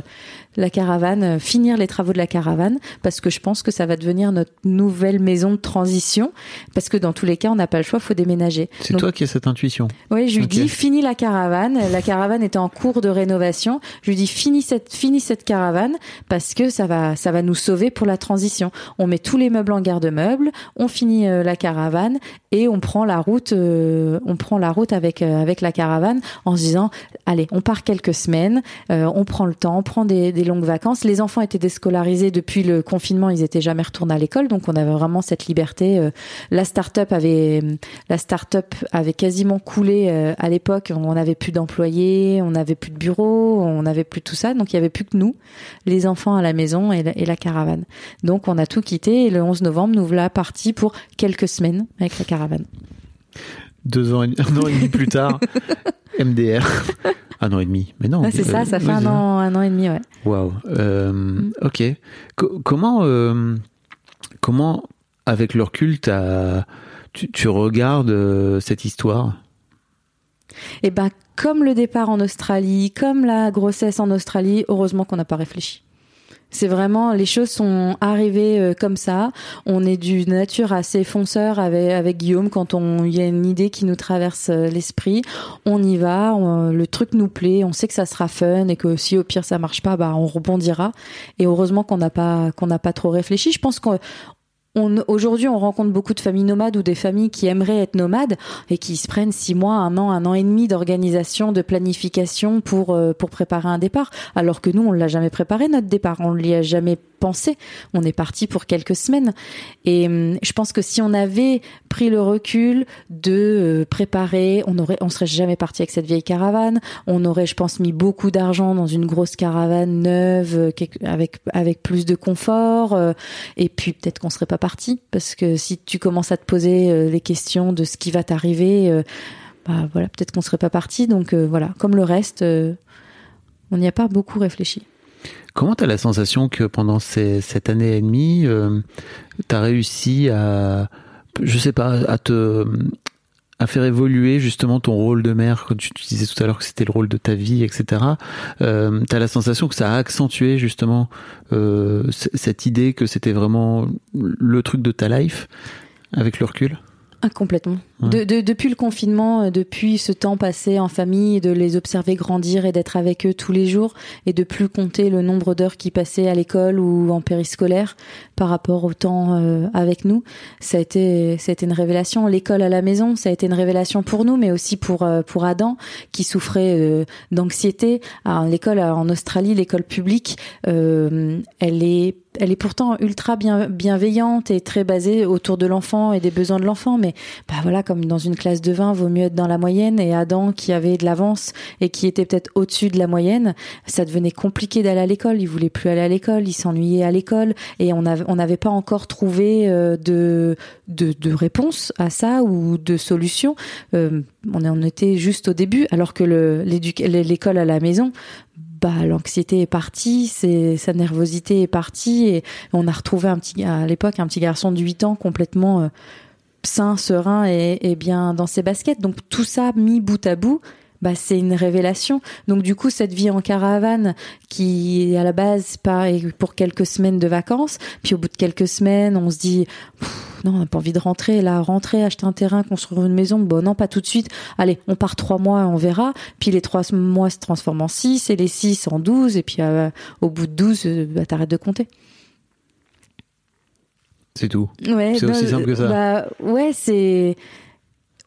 la caravane, euh, finir les travaux de la caravane, parce que je pense que ça va devenir notre nouvelle maison de transition, parce que dans tous les cas, on n'a pas le choix, faut déménager. C'est toi qui as cette intuition. oui, je lui dis fini la caravane. La caravane était en cours de rénovation. Je lui dis fini cette fini cette caravane parce que ça va ça va nous sauver pour la transition. On met tous les meubles en garde-meubles, on finit euh, la caravane et on prend la route euh, on prend la route avec euh, avec la caravane en se disant allez, on part quelques semaines, on prend le temps, on prend des, des longues vacances. Les enfants étaient déscolarisés depuis le confinement, ils étaient jamais retournés à l'école, donc on avait vraiment cette liberté. euh, la start-up avait la avait quasiment coulé euh, à l'époque. On n'avait plus d'employés, on n'avait plus de bureau, on n'avait plus tout ça. Donc il y avait plus que nous, les enfants à la maison et la, et la caravane. Donc on a tout quitté et le 11 novembre, nous voilà partis pour quelques semaines avec la caravane. Deux ans et, un an et demi plus tard, MDR. Un an et demi. Mais non. Ouais, c'est euh, ça, ça fait un an, un an et demi, ouais. Waouh. Euh, Mm. Ok. Co- comment, euh, comment, avec le recul, tu, tu regardes euh, cette histoire? Et ben comme le départ en Australie, comme la grossesse en Australie, heureusement qu'on n'a pas réfléchi. C'est vraiment les choses sont arrivées euh, comme ça. On est d'une nature assez fonceur avec, avec Guillaume quand on il y a une idée qui nous traverse euh, l'esprit, on y va, on- le truc nous plaît, on sait que ça sera fun et que si au pire ça marche pas, bah on rebondira. Et heureusement qu'on n'a pas qu'on n'a pas trop réfléchi. Je pense qu'on on, aujourd'hui, on rencontre beaucoup de familles nomades ou des familles qui aimeraient être nomades et qui se prennent six mois, un an, un an et demi d'organisation, de planification pour euh, pour préparer un départ. Alors que nous, on l'a jamais préparé notre départ, on l'y a jamais pensé. On est parti pour quelques semaines. Et hum, je pense que si on avait pris le recul de euh, préparer, on aurait, on serait jamais parti avec cette vieille caravane. On aurait, je pense, mis beaucoup d'argent dans une grosse caravane neuve euh, avec avec plus de confort. euh, et puis peut-être qu'on serait pas parti parce que si tu commences à te poser les questions de ce qui va t'arriver, bah voilà, peut-être qu'on serait pas parti. Donc voilà, comme le reste, on n'y a pas beaucoup réfléchi. Comment tu as la sensation que pendant ces- cette année et demie, tu as réussi à, je sais pas, à te à faire évoluer justement ton rôle de mère, tu, tu disais tout à l'heure que c'était le rôle de ta vie, etc. Euh, tu as la sensation que ça a accentué justement euh, cette idée que c'était vraiment le truc de ta life avec le recul? Ah, complètement. De, de- depuis le confinement, euh, depuis ce temps passé en famille, de les observer grandir et d'être avec eux tous les jours, et de plus compter le nombre d'heures qu'ils passaient à l'école ou en périscolaire par rapport au temps euh, avec nous, ça a été, ça a été une révélation. L'école à la maison, ça a été une révélation pour nous, mais aussi pour euh, pour Adam qui souffrait euh, d'anxiété. Alors, L'école euh, en Australie, l'école publique, euh, elle est elle est pourtant ultra bien, bienveillante et très basée autour de l'enfant et des besoins de l'enfant, mais bah voilà, comme dans une classe de 20, vaut mieux être dans la moyenne. Et Adam, qui avait de l'avance et qui était peut-être au-dessus de la moyenne, ça devenait compliqué d'aller à l'école. Il voulait plus aller à l'école, il s'ennuyait à l'école. Et on n'avait pas encore trouvé euh, de, de, réponse à ça ou de solution. Euh, on en était juste au début, alors que l'école à la maison, bah l'anxiété est partie, sa nervosité est partie et on a retrouvé un petit à l'époque un petit garçon de 8 ans complètement euh, sain, serein et, bien dans ses baskets. Donc tout ça mis bout à bout, bah c'est une révélation. Donc du coup cette vie en caravane qui est à la base pas pour quelques semaines de vacances, puis au bout de quelques semaines on se dit non on n'a pas envie de rentrer là, rentrer acheter un terrain, construire une maison, bon non pas tout de suite. Allez on part trois mois, on verra. Puis les trois mois se transforment en six et les six en douze et puis euh, au bout de douze euh, bah, t'arrêtes de compter. C'est tout. Ouais, C'est aussi simple que ça. Bah, ouais, c'est.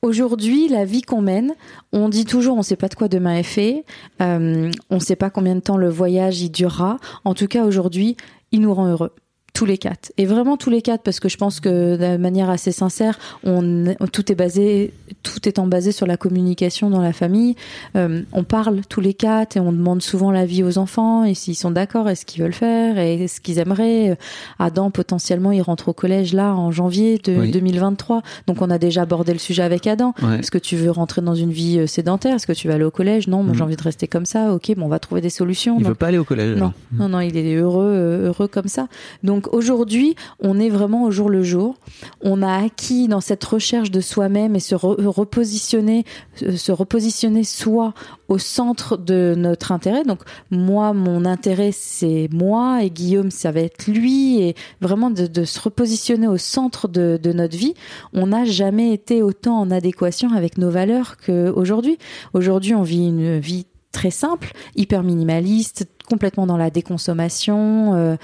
Aujourd'hui, la vie qu'on mène, on dit toujours, on sait pas de quoi demain est fait, euh, on sait pas combien de temps le voyage y durera. En tout cas, aujourd'hui, il nous rend heureux. Tous les quatre. Et vraiment tous les quatre, parce que je pense que de manière assez sincère, on, tout est basé, tout étant basé sur la communication dans la famille. Euh, on parle tous les quatre et on demande souvent l'avis aux enfants et s'ils sont d'accord et ce qu'ils veulent faire et ce qu'ils aimeraient. Adam, potentiellement, il rentre au collège là en janvier de Oui. 2023. Donc on a déjà abordé le sujet avec Adam. Ouais. Est-ce que tu veux rentrer dans une vie euh, sédentaire? Est-ce que tu vas aller au collège? Non, moi Mhm. j'ai envie de rester comme ça. Ok, bon, on va trouver des solutions. Il Donc, veut pas aller au collège. non, non, non, il est heureux, euh, heureux comme ça. Donc aujourd'hui, on est vraiment au jour le jour. On a acquis dans cette recherche de soi-même et se re- repositionner, euh, se repositionner soi au centre de notre intérêt. Donc moi, mon intérêt, c'est moi et Guillaume, ça va être lui et vraiment de, se repositionner au centre de, de notre vie. On n'a jamais été autant en adéquation avec nos valeurs qu'aujourd'hui. Aujourd'hui, on vit une vie très simple, hyper minimaliste, complètement dans la déconsommation. euh,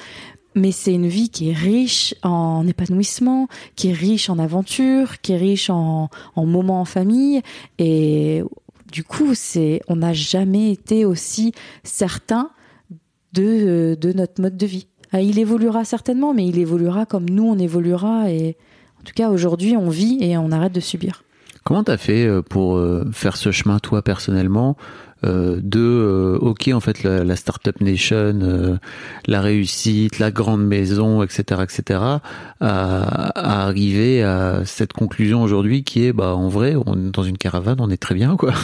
mais c'est une vie qui est riche en épanouissement, qui est riche en aventure, qui est riche en, en moments en famille. Et du coup, c'est, on n'a jamais été aussi certain de, de notre mode de vie. Ah, Il évoluera certainement, mais il évoluera comme nous on évoluera. Et en tout cas, aujourd'hui, on vit et on arrête de subir. Comment t'as fait euh, pour euh, faire ce chemin toi personnellement? Euh, de euh, ok en fait la, la startup nation, euh, la réussite, la grande maison, etc. etc. à, à arriver à cette conclusion aujourd'hui qui est bah en vrai on est dans une caravane on est très bien quoi.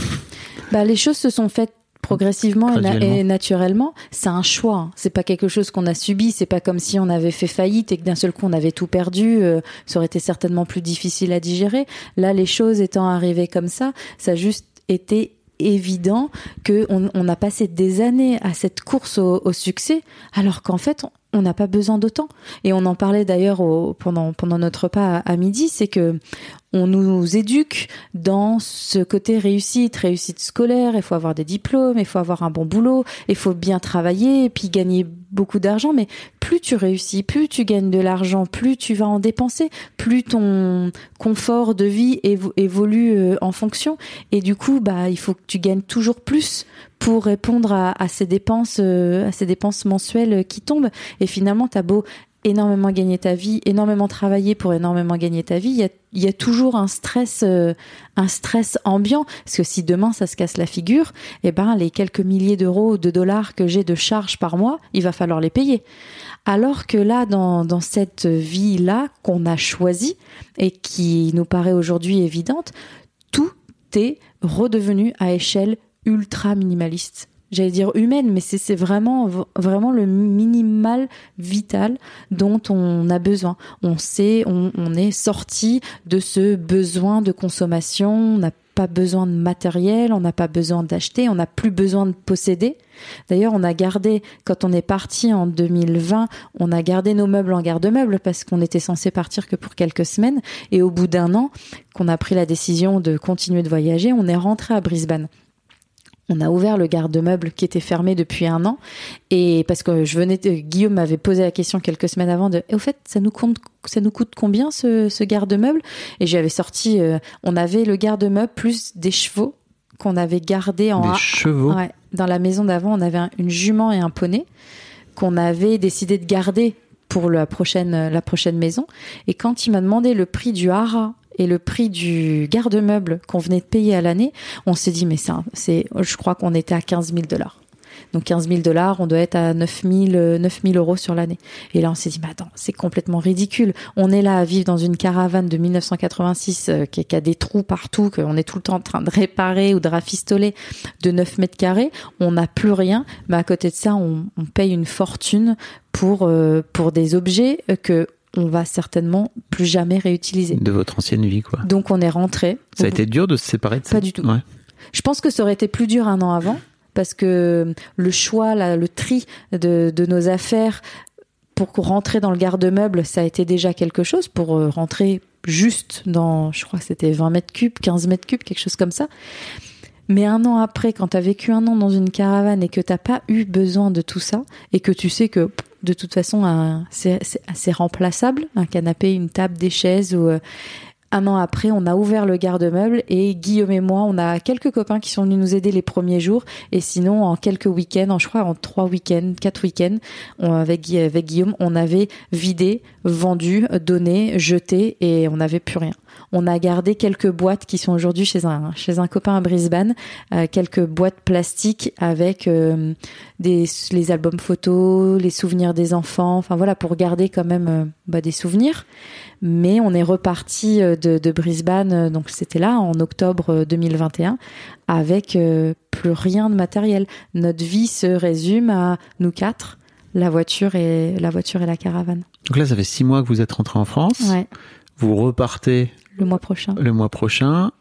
Bah, les choses se sont faites progressivement et, naturellement. C'est un choix. hein. C'est pas quelque chose qu'on a subi. C'est pas comme si on avait fait faillite et que d'un seul coup on avait tout perdu. Euh, ça aurait été certainement plus difficile à digérer. Là, les choses étant arrivées comme ça, ça a juste été évident que on, a passé des années à cette course au, succès, alors qu'en fait, on n'a pas besoin d'autant. Et on en parlait d'ailleurs pendant pendant notre repas à midi, c'est que on nous éduque dans ce côté réussite, réussite scolaire, il faut avoir des diplômes, il faut avoir un bon boulot, il faut bien travailler, et puis gagner beaucoup d'argent, mais plus tu réussis, plus tu gagnes de l'argent, plus tu vas en dépenser, plus ton confort de vie évo- évolue euh, en fonction, et du coup, bah, il faut que tu gagnes toujours plus pour répondre à, à ces dépenses, euh, à ces dépenses mensuelles qui tombent, et finalement, t'as beau énormément gagner ta vie, énormément travailler pour énormément gagner ta vie, il y a, toujours un stress, euh, un stress ambiant. Parce que si demain ça se casse la figure, eh ben les quelques milliers d'euros ou de dollars que j'ai de charges par mois, il va falloir les payer. Alors que là, dans, dans cette vie-là qu'on a choisie et qui nous paraît aujourd'hui évidente, tout est redevenu à échelle ultra minimaliste. J'allais dire humaine, mais c'est vraiment vraiment le minimal vital dont on a besoin. On sait, on est sorti de ce besoin de consommation. On n'a pas besoin de matériel, on n'a pas besoin d'acheter, on n'a plus besoin de posséder. D'ailleurs, on a gardé, quand on est parti en 2020, on a gardé nos meubles en garde-meubles parce qu'on était censé partir que pour quelques semaines. Et au bout d'un an, qu'on a pris la décision de continuer de voyager, on est rentré à Brisbane. On a ouvert le garde-meuble qui était fermé depuis un an et parce que je venais, de- Guillaume m'avait posé la question quelques semaines avant de, et au fait, ça nous compte, ça nous coûte combien ce, ce garde-meuble? Et j'avais sorti, euh, on avait le garde-meuble plus des chevaux qu'on avait gardé en Des chevaux? Ouais. Dans la maison d'avant, on avait un- une jument et un poney qu'on avait décidé de garder pour la prochaine, la prochaine maison. Et quand il m'a demandé le prix du hara et le prix du garde-meuble qu'on venait de payer à l'année, on s'est dit, mais c'est, je crois qu'on était à 15 000 dollars. Donc 15 000 dollars, on doit être à 9 000, 9 000 euros sur l'année. Et là, on s'est dit, mais attends, c'est complètement ridicule. On est là à vivre dans une caravane de 1986 euh, qui, a des trous partout, qu'on est tout le temps en train de réparer ou de rafistoler de 9 mètres carrés. On n'a plus rien. Mais à côté de ça, on, paye une fortune pour, euh, pour des objets que on va certainement plus jamais réutiliser. De votre ancienne vie, quoi. Donc on est rentré. Ça a été dur de se séparer de ça Pas du tout. Ouais. Je pense que ça aurait été plus dur un an avant parce que le choix, là, le tri de, de, nos affaires pour rentrer dans le garde-meuble, ça a été déjà quelque chose pour rentrer juste dans, je crois que c'était 20 mètres cubes, 15 mètres cubes, quelque chose comme ça. Mais un an après, quand tu as vécu un an dans une caravane et que t'as pas eu besoin de tout ça, et que tu sais que de toute façon, c'est assez remplaçable, un canapé, une table, des chaises, ou un an après, on a ouvert le garde-meuble et Guillaume et moi, on a quelques copains qui sont venus nous aider les premiers jours. Et sinon, en quelques week-ends, en, je crois en trois week-ends, quatre week-ends, avec, avec Guillaume, on avait vidé, vendu, donné, jeté et on n'avait plus rien. On a gardé quelques boîtes qui sont aujourd'hui chez un chez un copain à Brisbane, euh, quelques boîtes plastiques avec euh, des les albums photos, les souvenirs des enfants, enfin voilà pour garder quand même euh, bah, des souvenirs. Mais on est reparti de, de Brisbane, donc c'était là en octobre 2021, avec plus rien de matériel. Notre vie se résume à nous quatre, la voiture et la voiture et la caravane. Donc là, ça fait six mois que vous êtes rentré en France. Ouais. Vous repartez le mois prochain. Le mois prochain.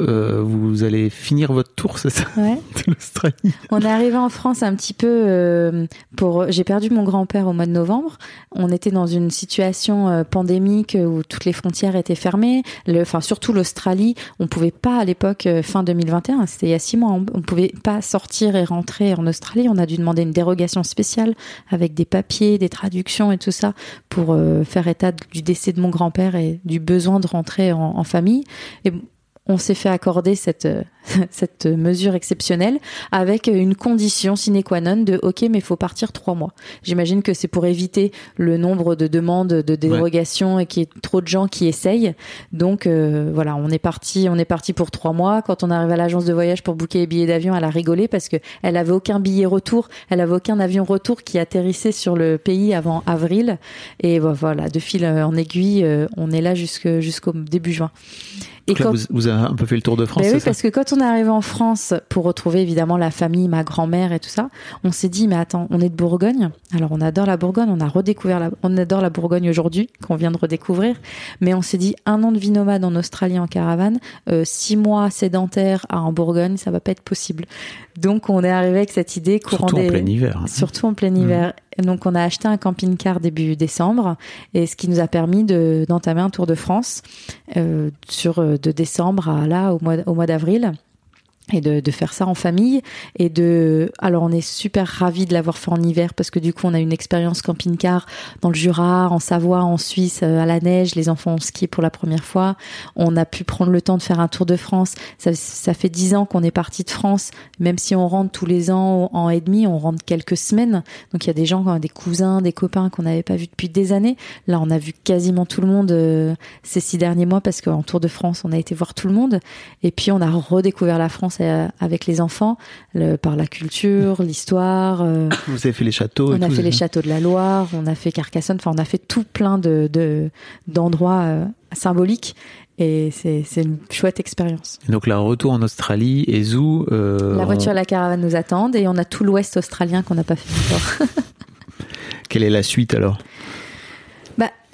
Euh, vous allez finir votre tour, c'est ça ouais. De l'Australie. On est arrivé en France un petit peu euh, pour. J'ai perdu mon grand-père au mois de novembre. On était dans une situation euh, pandémique où toutes les frontières étaient fermées. Le, enfin, surtout l'Australie, on pouvait pas à l'époque fin 2021. C'était il y a six mois. On, on pouvait pas sortir et rentrer en Australie. On a dû demander une dérogation spéciale avec des papiers, des traductions et tout ça pour faire état du décès de mon grand-père et du besoin de rentrer en, en famille. Et on s'est fait accorder cette cette mesure exceptionnelle avec une condition sine qua non de OK mais il faut partir trois mois. J'imagine que c'est pour éviter le nombre de demandes de dérogation ouais. et qu'il y ait trop de gens qui essayent. Donc euh, voilà, on est parti on est parti pour trois mois. Quand on arrive à l'agence de voyage pour booker les billets d'avion, elle a rigolé parce que elle avait aucun billet retour, elle avait aucun avion retour qui atterrissait sur le pays avant avril et voilà, de fil en aiguille, on est là jusqu'au début juin. Et Donc là, quand... vous, vous, avez un peu fait le tour de France. Ben oui, ça parce que quand on est arrivé en France pour retrouver évidemment la famille, ma grand-mère et tout ça, on s'est dit mais attends, on est de Bourgogne? Alors on adore la Bourgogne, on a redécouvert la, on adore la Bourgogne aujourd'hui qu'on vient de redécouvrir. Mais on s'est dit un an de vie nomade en Australie en caravane, euh, six mois sédentaire en Bourgogne, ça va pas être possible. Donc on est arrivé avec cette idée courant surtout des... en plein hiver. Hein. Surtout en plein hiver. Donc on a acheté un camping-car début décembre et ce qui nous a permis de d'entamer un tour de France euh, sur de décembre à là au mois au mois d'avril et de, de, faire ça en famille et de alors on est super ravis de l'avoir fait en hiver parce que du coup on a une expérience camping-car dans le Jura, en Savoie, en Suisse à la neige, les enfants ont skié pour la première fois, on a pu prendre le temps de faire un tour de France. Ça, ça fait dix ans qu'on est parti de France, même si on rentre tous les ans en et demi, on rentre quelques semaines. Donc il y a des gens, des cousins, des copains qu'on n'avait pas vus depuis des années. Là on a vu quasiment tout le monde euh, ces six derniers mois parce qu'en Tour de France on a été voir tout le monde et puis on a redécouvert la France avec les enfants le, par la culture, l'histoire. Euh, Vous avez fait les châteaux. On a tout, fait les châteaux de la Loire, on a fait Carcassonne. Enfin, on a fait tout plein de d'endroits de, euh, symboliques. Et c'est une chouette expérience. Donc là, retour en Australie et Zou. Euh, la voiture et la caravane nous attendent et on a tout l'Ouest australien qu'on n'a pas fait encore. Quelle est la suite alors?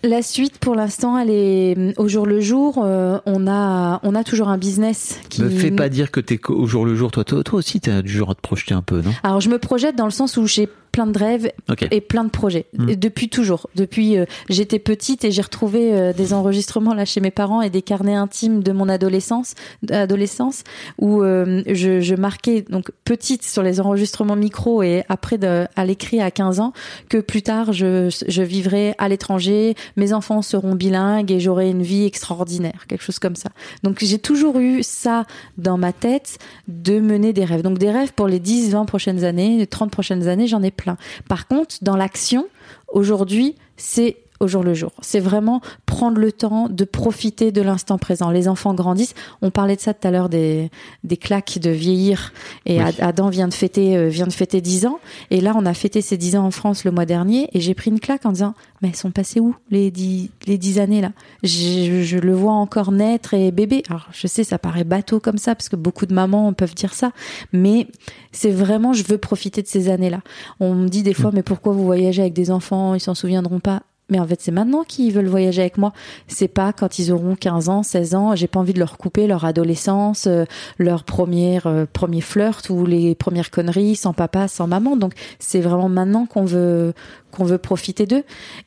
La suite, pour l'instant, elle est au jour le jour. Euh, on a, on a toujours un business qui. Me fais pas dire que t'es au jour le jour. Toi, toi, toi aussi, t'es du genre à te projeter un peu, non? Alors, je me projette dans le sens où j'ai plein de rêves okay. et plein de projets Mm. mmh. depuis toujours. Depuis euh, j'étais petite et j'ai retrouvé euh, des enregistrements là chez mes parents et des carnets intimes de mon adolescence, adolescence où euh, je, je, marquais donc petite sur les enregistrements micro et après de, à l'écrit à 15 ans que plus tard je, je vivrai à l'étranger, mes enfants seront bilingues et j'aurai une vie extraordinaire, quelque chose comme ça. Donc j'ai toujours eu ça dans ma tête de mener des rêves. Donc des rêves pour les 10, 20 prochaines années, les 30 prochaines années, j'en ai plein. Par contre, dans l'action, aujourd'hui, c'est au jour le jour. C'est vraiment prendre le temps de profiter de l'instant présent. Les enfants grandissent. On parlait de ça tout à l'heure des, des claques de vieillir. Et Adam vient de fêter euh, vient de fêter 10 ans. Et là, on a fêté ses 10 ans en France le mois dernier. Et j'ai pris une claque en disant, mais elles sont passées où les 10, les 10 années là? Je, je, le vois encore naître et bébé. Alors, je sais, ça paraît bateau comme ça, parce que beaucoup de mamans peuvent dire ça. Mais c'est vraiment, je veux profiter de ces années-là. On me dit des fois, mm. mais pourquoi vous voyagez avec des enfants? Ils s'en souviendront pas mais en fait, c'est maintenant qu'ils veulent voyager avec moi. C'est pas quand ils auront 15 ans, 16 ans. J'ai pas envie de leur couper leur adolescence, euh, leur première, euh, premier flirt ou les premières conneries sans papa, sans maman. Donc, c'est vraiment maintenant qu'on veut, qu'on veut profiter d'eux.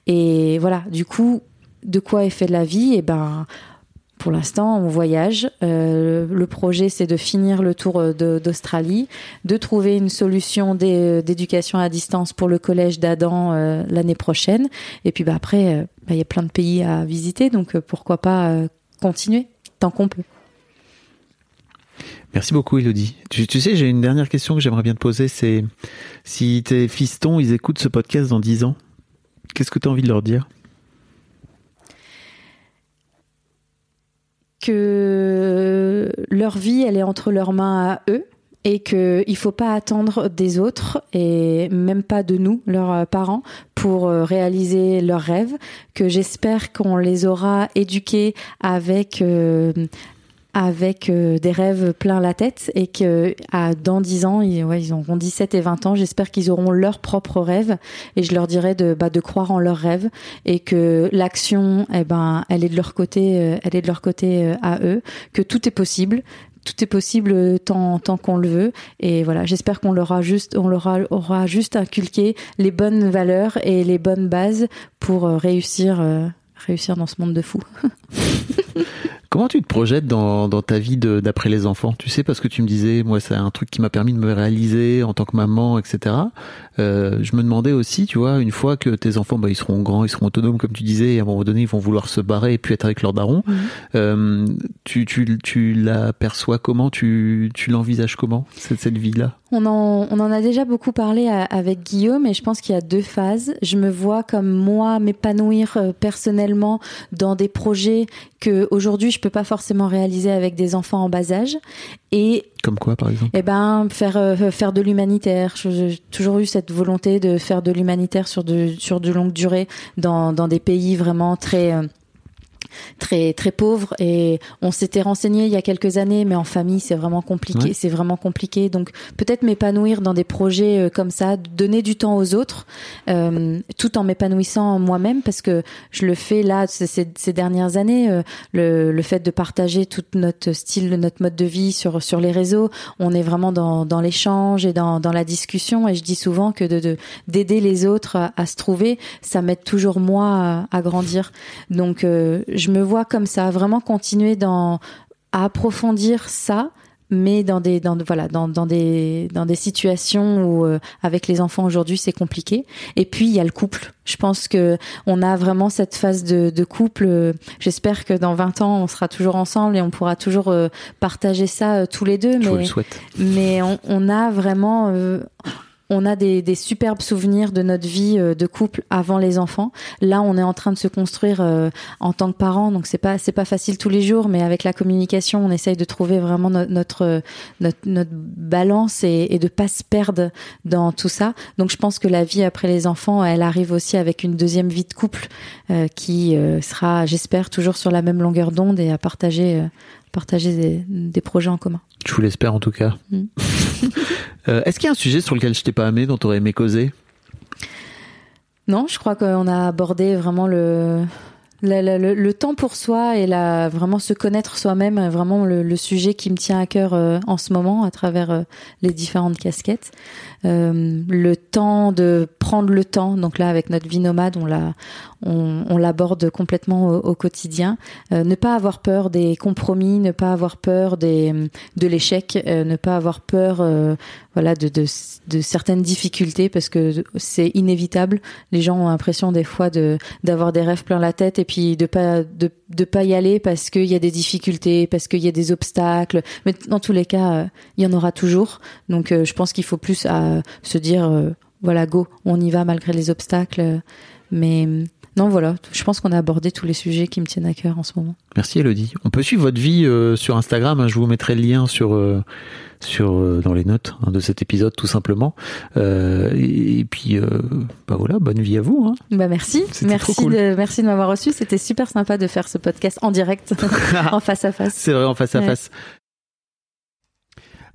Et voilà. Du coup, de quoi est fait la vie? Et eh ben, pour l'instant, on voyage. Euh, le projet, c'est de finir le tour euh, d'Australie, de, trouver une solution euh, d'éducation à distance pour le collège d'Adam l'année prochaine. Et puis bah, après, bah, il y a plein de pays à visiter, donc pourquoi pas continuer tant qu'on peut. Merci beaucoup, Elodie. Tu, tu sais, j'ai une dernière question que j'aimerais bien te poser. C'est si tes fistons, ils écoutent ce podcast dans 10 ans, qu'est-ce que tu as envie de leur dire? Que leur vie, elle est entre leurs mains à eux et qu'il ne faut pas attendre des autres et même pas de nous, leurs parents, pour euh, réaliser leurs rêves, que j'espère qu'on les aura éduqués avec euh, avec euh, des rêves plein la tête et que à, dans 10 ans, ils, ouais, ils auront 17 et 20 ans, j'espère qu'ils auront leurs propres rêves et je leur dirais de, bah, de croire en leurs rêves et que l'action, eh ben, elle est de leur côté, euh, elle est de leur côté euh, à eux, que tout est possible, tout est possible tant, tant qu'on le veut. Et voilà, j'espère qu'on leur a juste, on leur aura juste inculqué les bonnes valeurs et les bonnes bases pour réussir, réussir dans ce monde de fous. Comment tu te projettes dans, dans ta vie d'après les enfants? Tu sais, parce que tu me disais, moi, c'est un truc qui m'a permis de me réaliser en tant que maman, etc. Euh, je me demandais aussi, tu vois, une fois que tes enfants, bah, ils seront grands, ils seront autonomes, comme tu disais, et à un moment donné, ils vont vouloir se barrer et puis être avec leur daron. Mhm. Euh, tu, tu, tu l'aperçois comment? Tu, tu l'envisages comment, cette, cette vie-là? On en, on en a déjà beaucoup parlé avec Guillaume et je pense qu'il y a deux phases. Je me vois comme moi m'épanouir euh, personnellement dans des projets que aujourd'hui je peux pas forcément réaliser avec des enfants en bas âge et comme quoi, par exemple? Eh ben, faire euh, faire de l'humanitaire. J'ai toujours eu cette volonté de faire de l'humanitaire sur de sur de longue durée dans dans des pays vraiment très euh, très très pauvre. Et on s'était renseigné il y a quelques années mais en famille c'est vraiment compliqué c'est vraiment compliqué. Donc peut-être m'épanouir dans des projets euh, comme ça donner du temps aux autres euh, tout en m'épanouissant moi-même parce que je le fais là ces, ces dernières années euh, le, le fait de partager tout notre style notre mode de vie sur sur les réseaux on est vraiment dans, dans l'échange et dans, dans la discussion. Et je dis souvent que de d'aider les autres à, se trouver ça m'aide toujours moi à, à grandir. Donc je me vois comme ça, vraiment continuer dans, à approfondir ça mais dans des dans voilà dans, dans des dans des situations où euh, avec les enfants aujourd'hui c'est compliqué. Et puis il y a le couple. Je pense que on a vraiment cette phase de, de couple. J'espère que dans 20 ans on sera toujours ensemble et on pourra toujours euh, partager ça euh, tous les deux mais mais on, on, a vraiment on a des, superbes souvenirs de notre vie euh, de couple avant les enfants. Là, on est en train de se construire euh, en tant que parents, donc c'est pas c'est pas facile tous les jours, mais avec la communication, on essaye de trouver vraiment notre notre, notre balance et, et de pas se perdre dans tout ça. Donc, je pense que la vie après les enfants, elle arrive aussi avec une deuxième vie de couple euh, qui sera, j'espère, toujours sur la même longueur d'onde et à partager partager des, projets en commun. Je vous l'espère en tout cas. Mm. Euh, est-ce qu'il y a un sujet sur lequel je t'ai pas aimé, dont tu aurais aimé causer? Non, je crois qu'on a abordé vraiment le, le, temps pour soi et la, vraiment se connaître soi-même, vraiment le, sujet qui me tient à cœur euh, en ce moment à travers euh, les différentes casquettes. le temps de prendre le temps, donc là avec notre vie nomade, on l'a, on, l'aborde complètement au, quotidien. Euh, ne pas avoir peur des compromis, ne pas avoir peur des, de l'échec, euh, ne pas avoir peur euh, voilà, de, de, de, certaines difficultés parce que c'est inévitable. Les gens ont l'impression des fois de d'avoir des rêves plein la tête et puis de pas de, de pas y aller parce qu'il y a des difficultés, parce qu'il y a des obstacles. Mais dans tous les cas, il y en aura toujours. Donc je pense qu'il faut plus à se dire voilà go, on y va malgré les obstacles. Mais Non, voilà, je pense qu'on a abordé tous les sujets qui me tiennent à cœur en ce moment. Merci Elodie. On peut suivre votre vie euh, sur Instagram. hein. je vous mettrai le lien sur euh, sur euh, dans les notes hein, de cet épisode tout simplement. Et, et puis bah voilà, bonne vie à vous. hein. Bah merci, merci cool. de, merci de m'avoir reçu. C'était super sympa de faire ce podcast en direct, en face à face. C'est vrai en face à Ouais. face.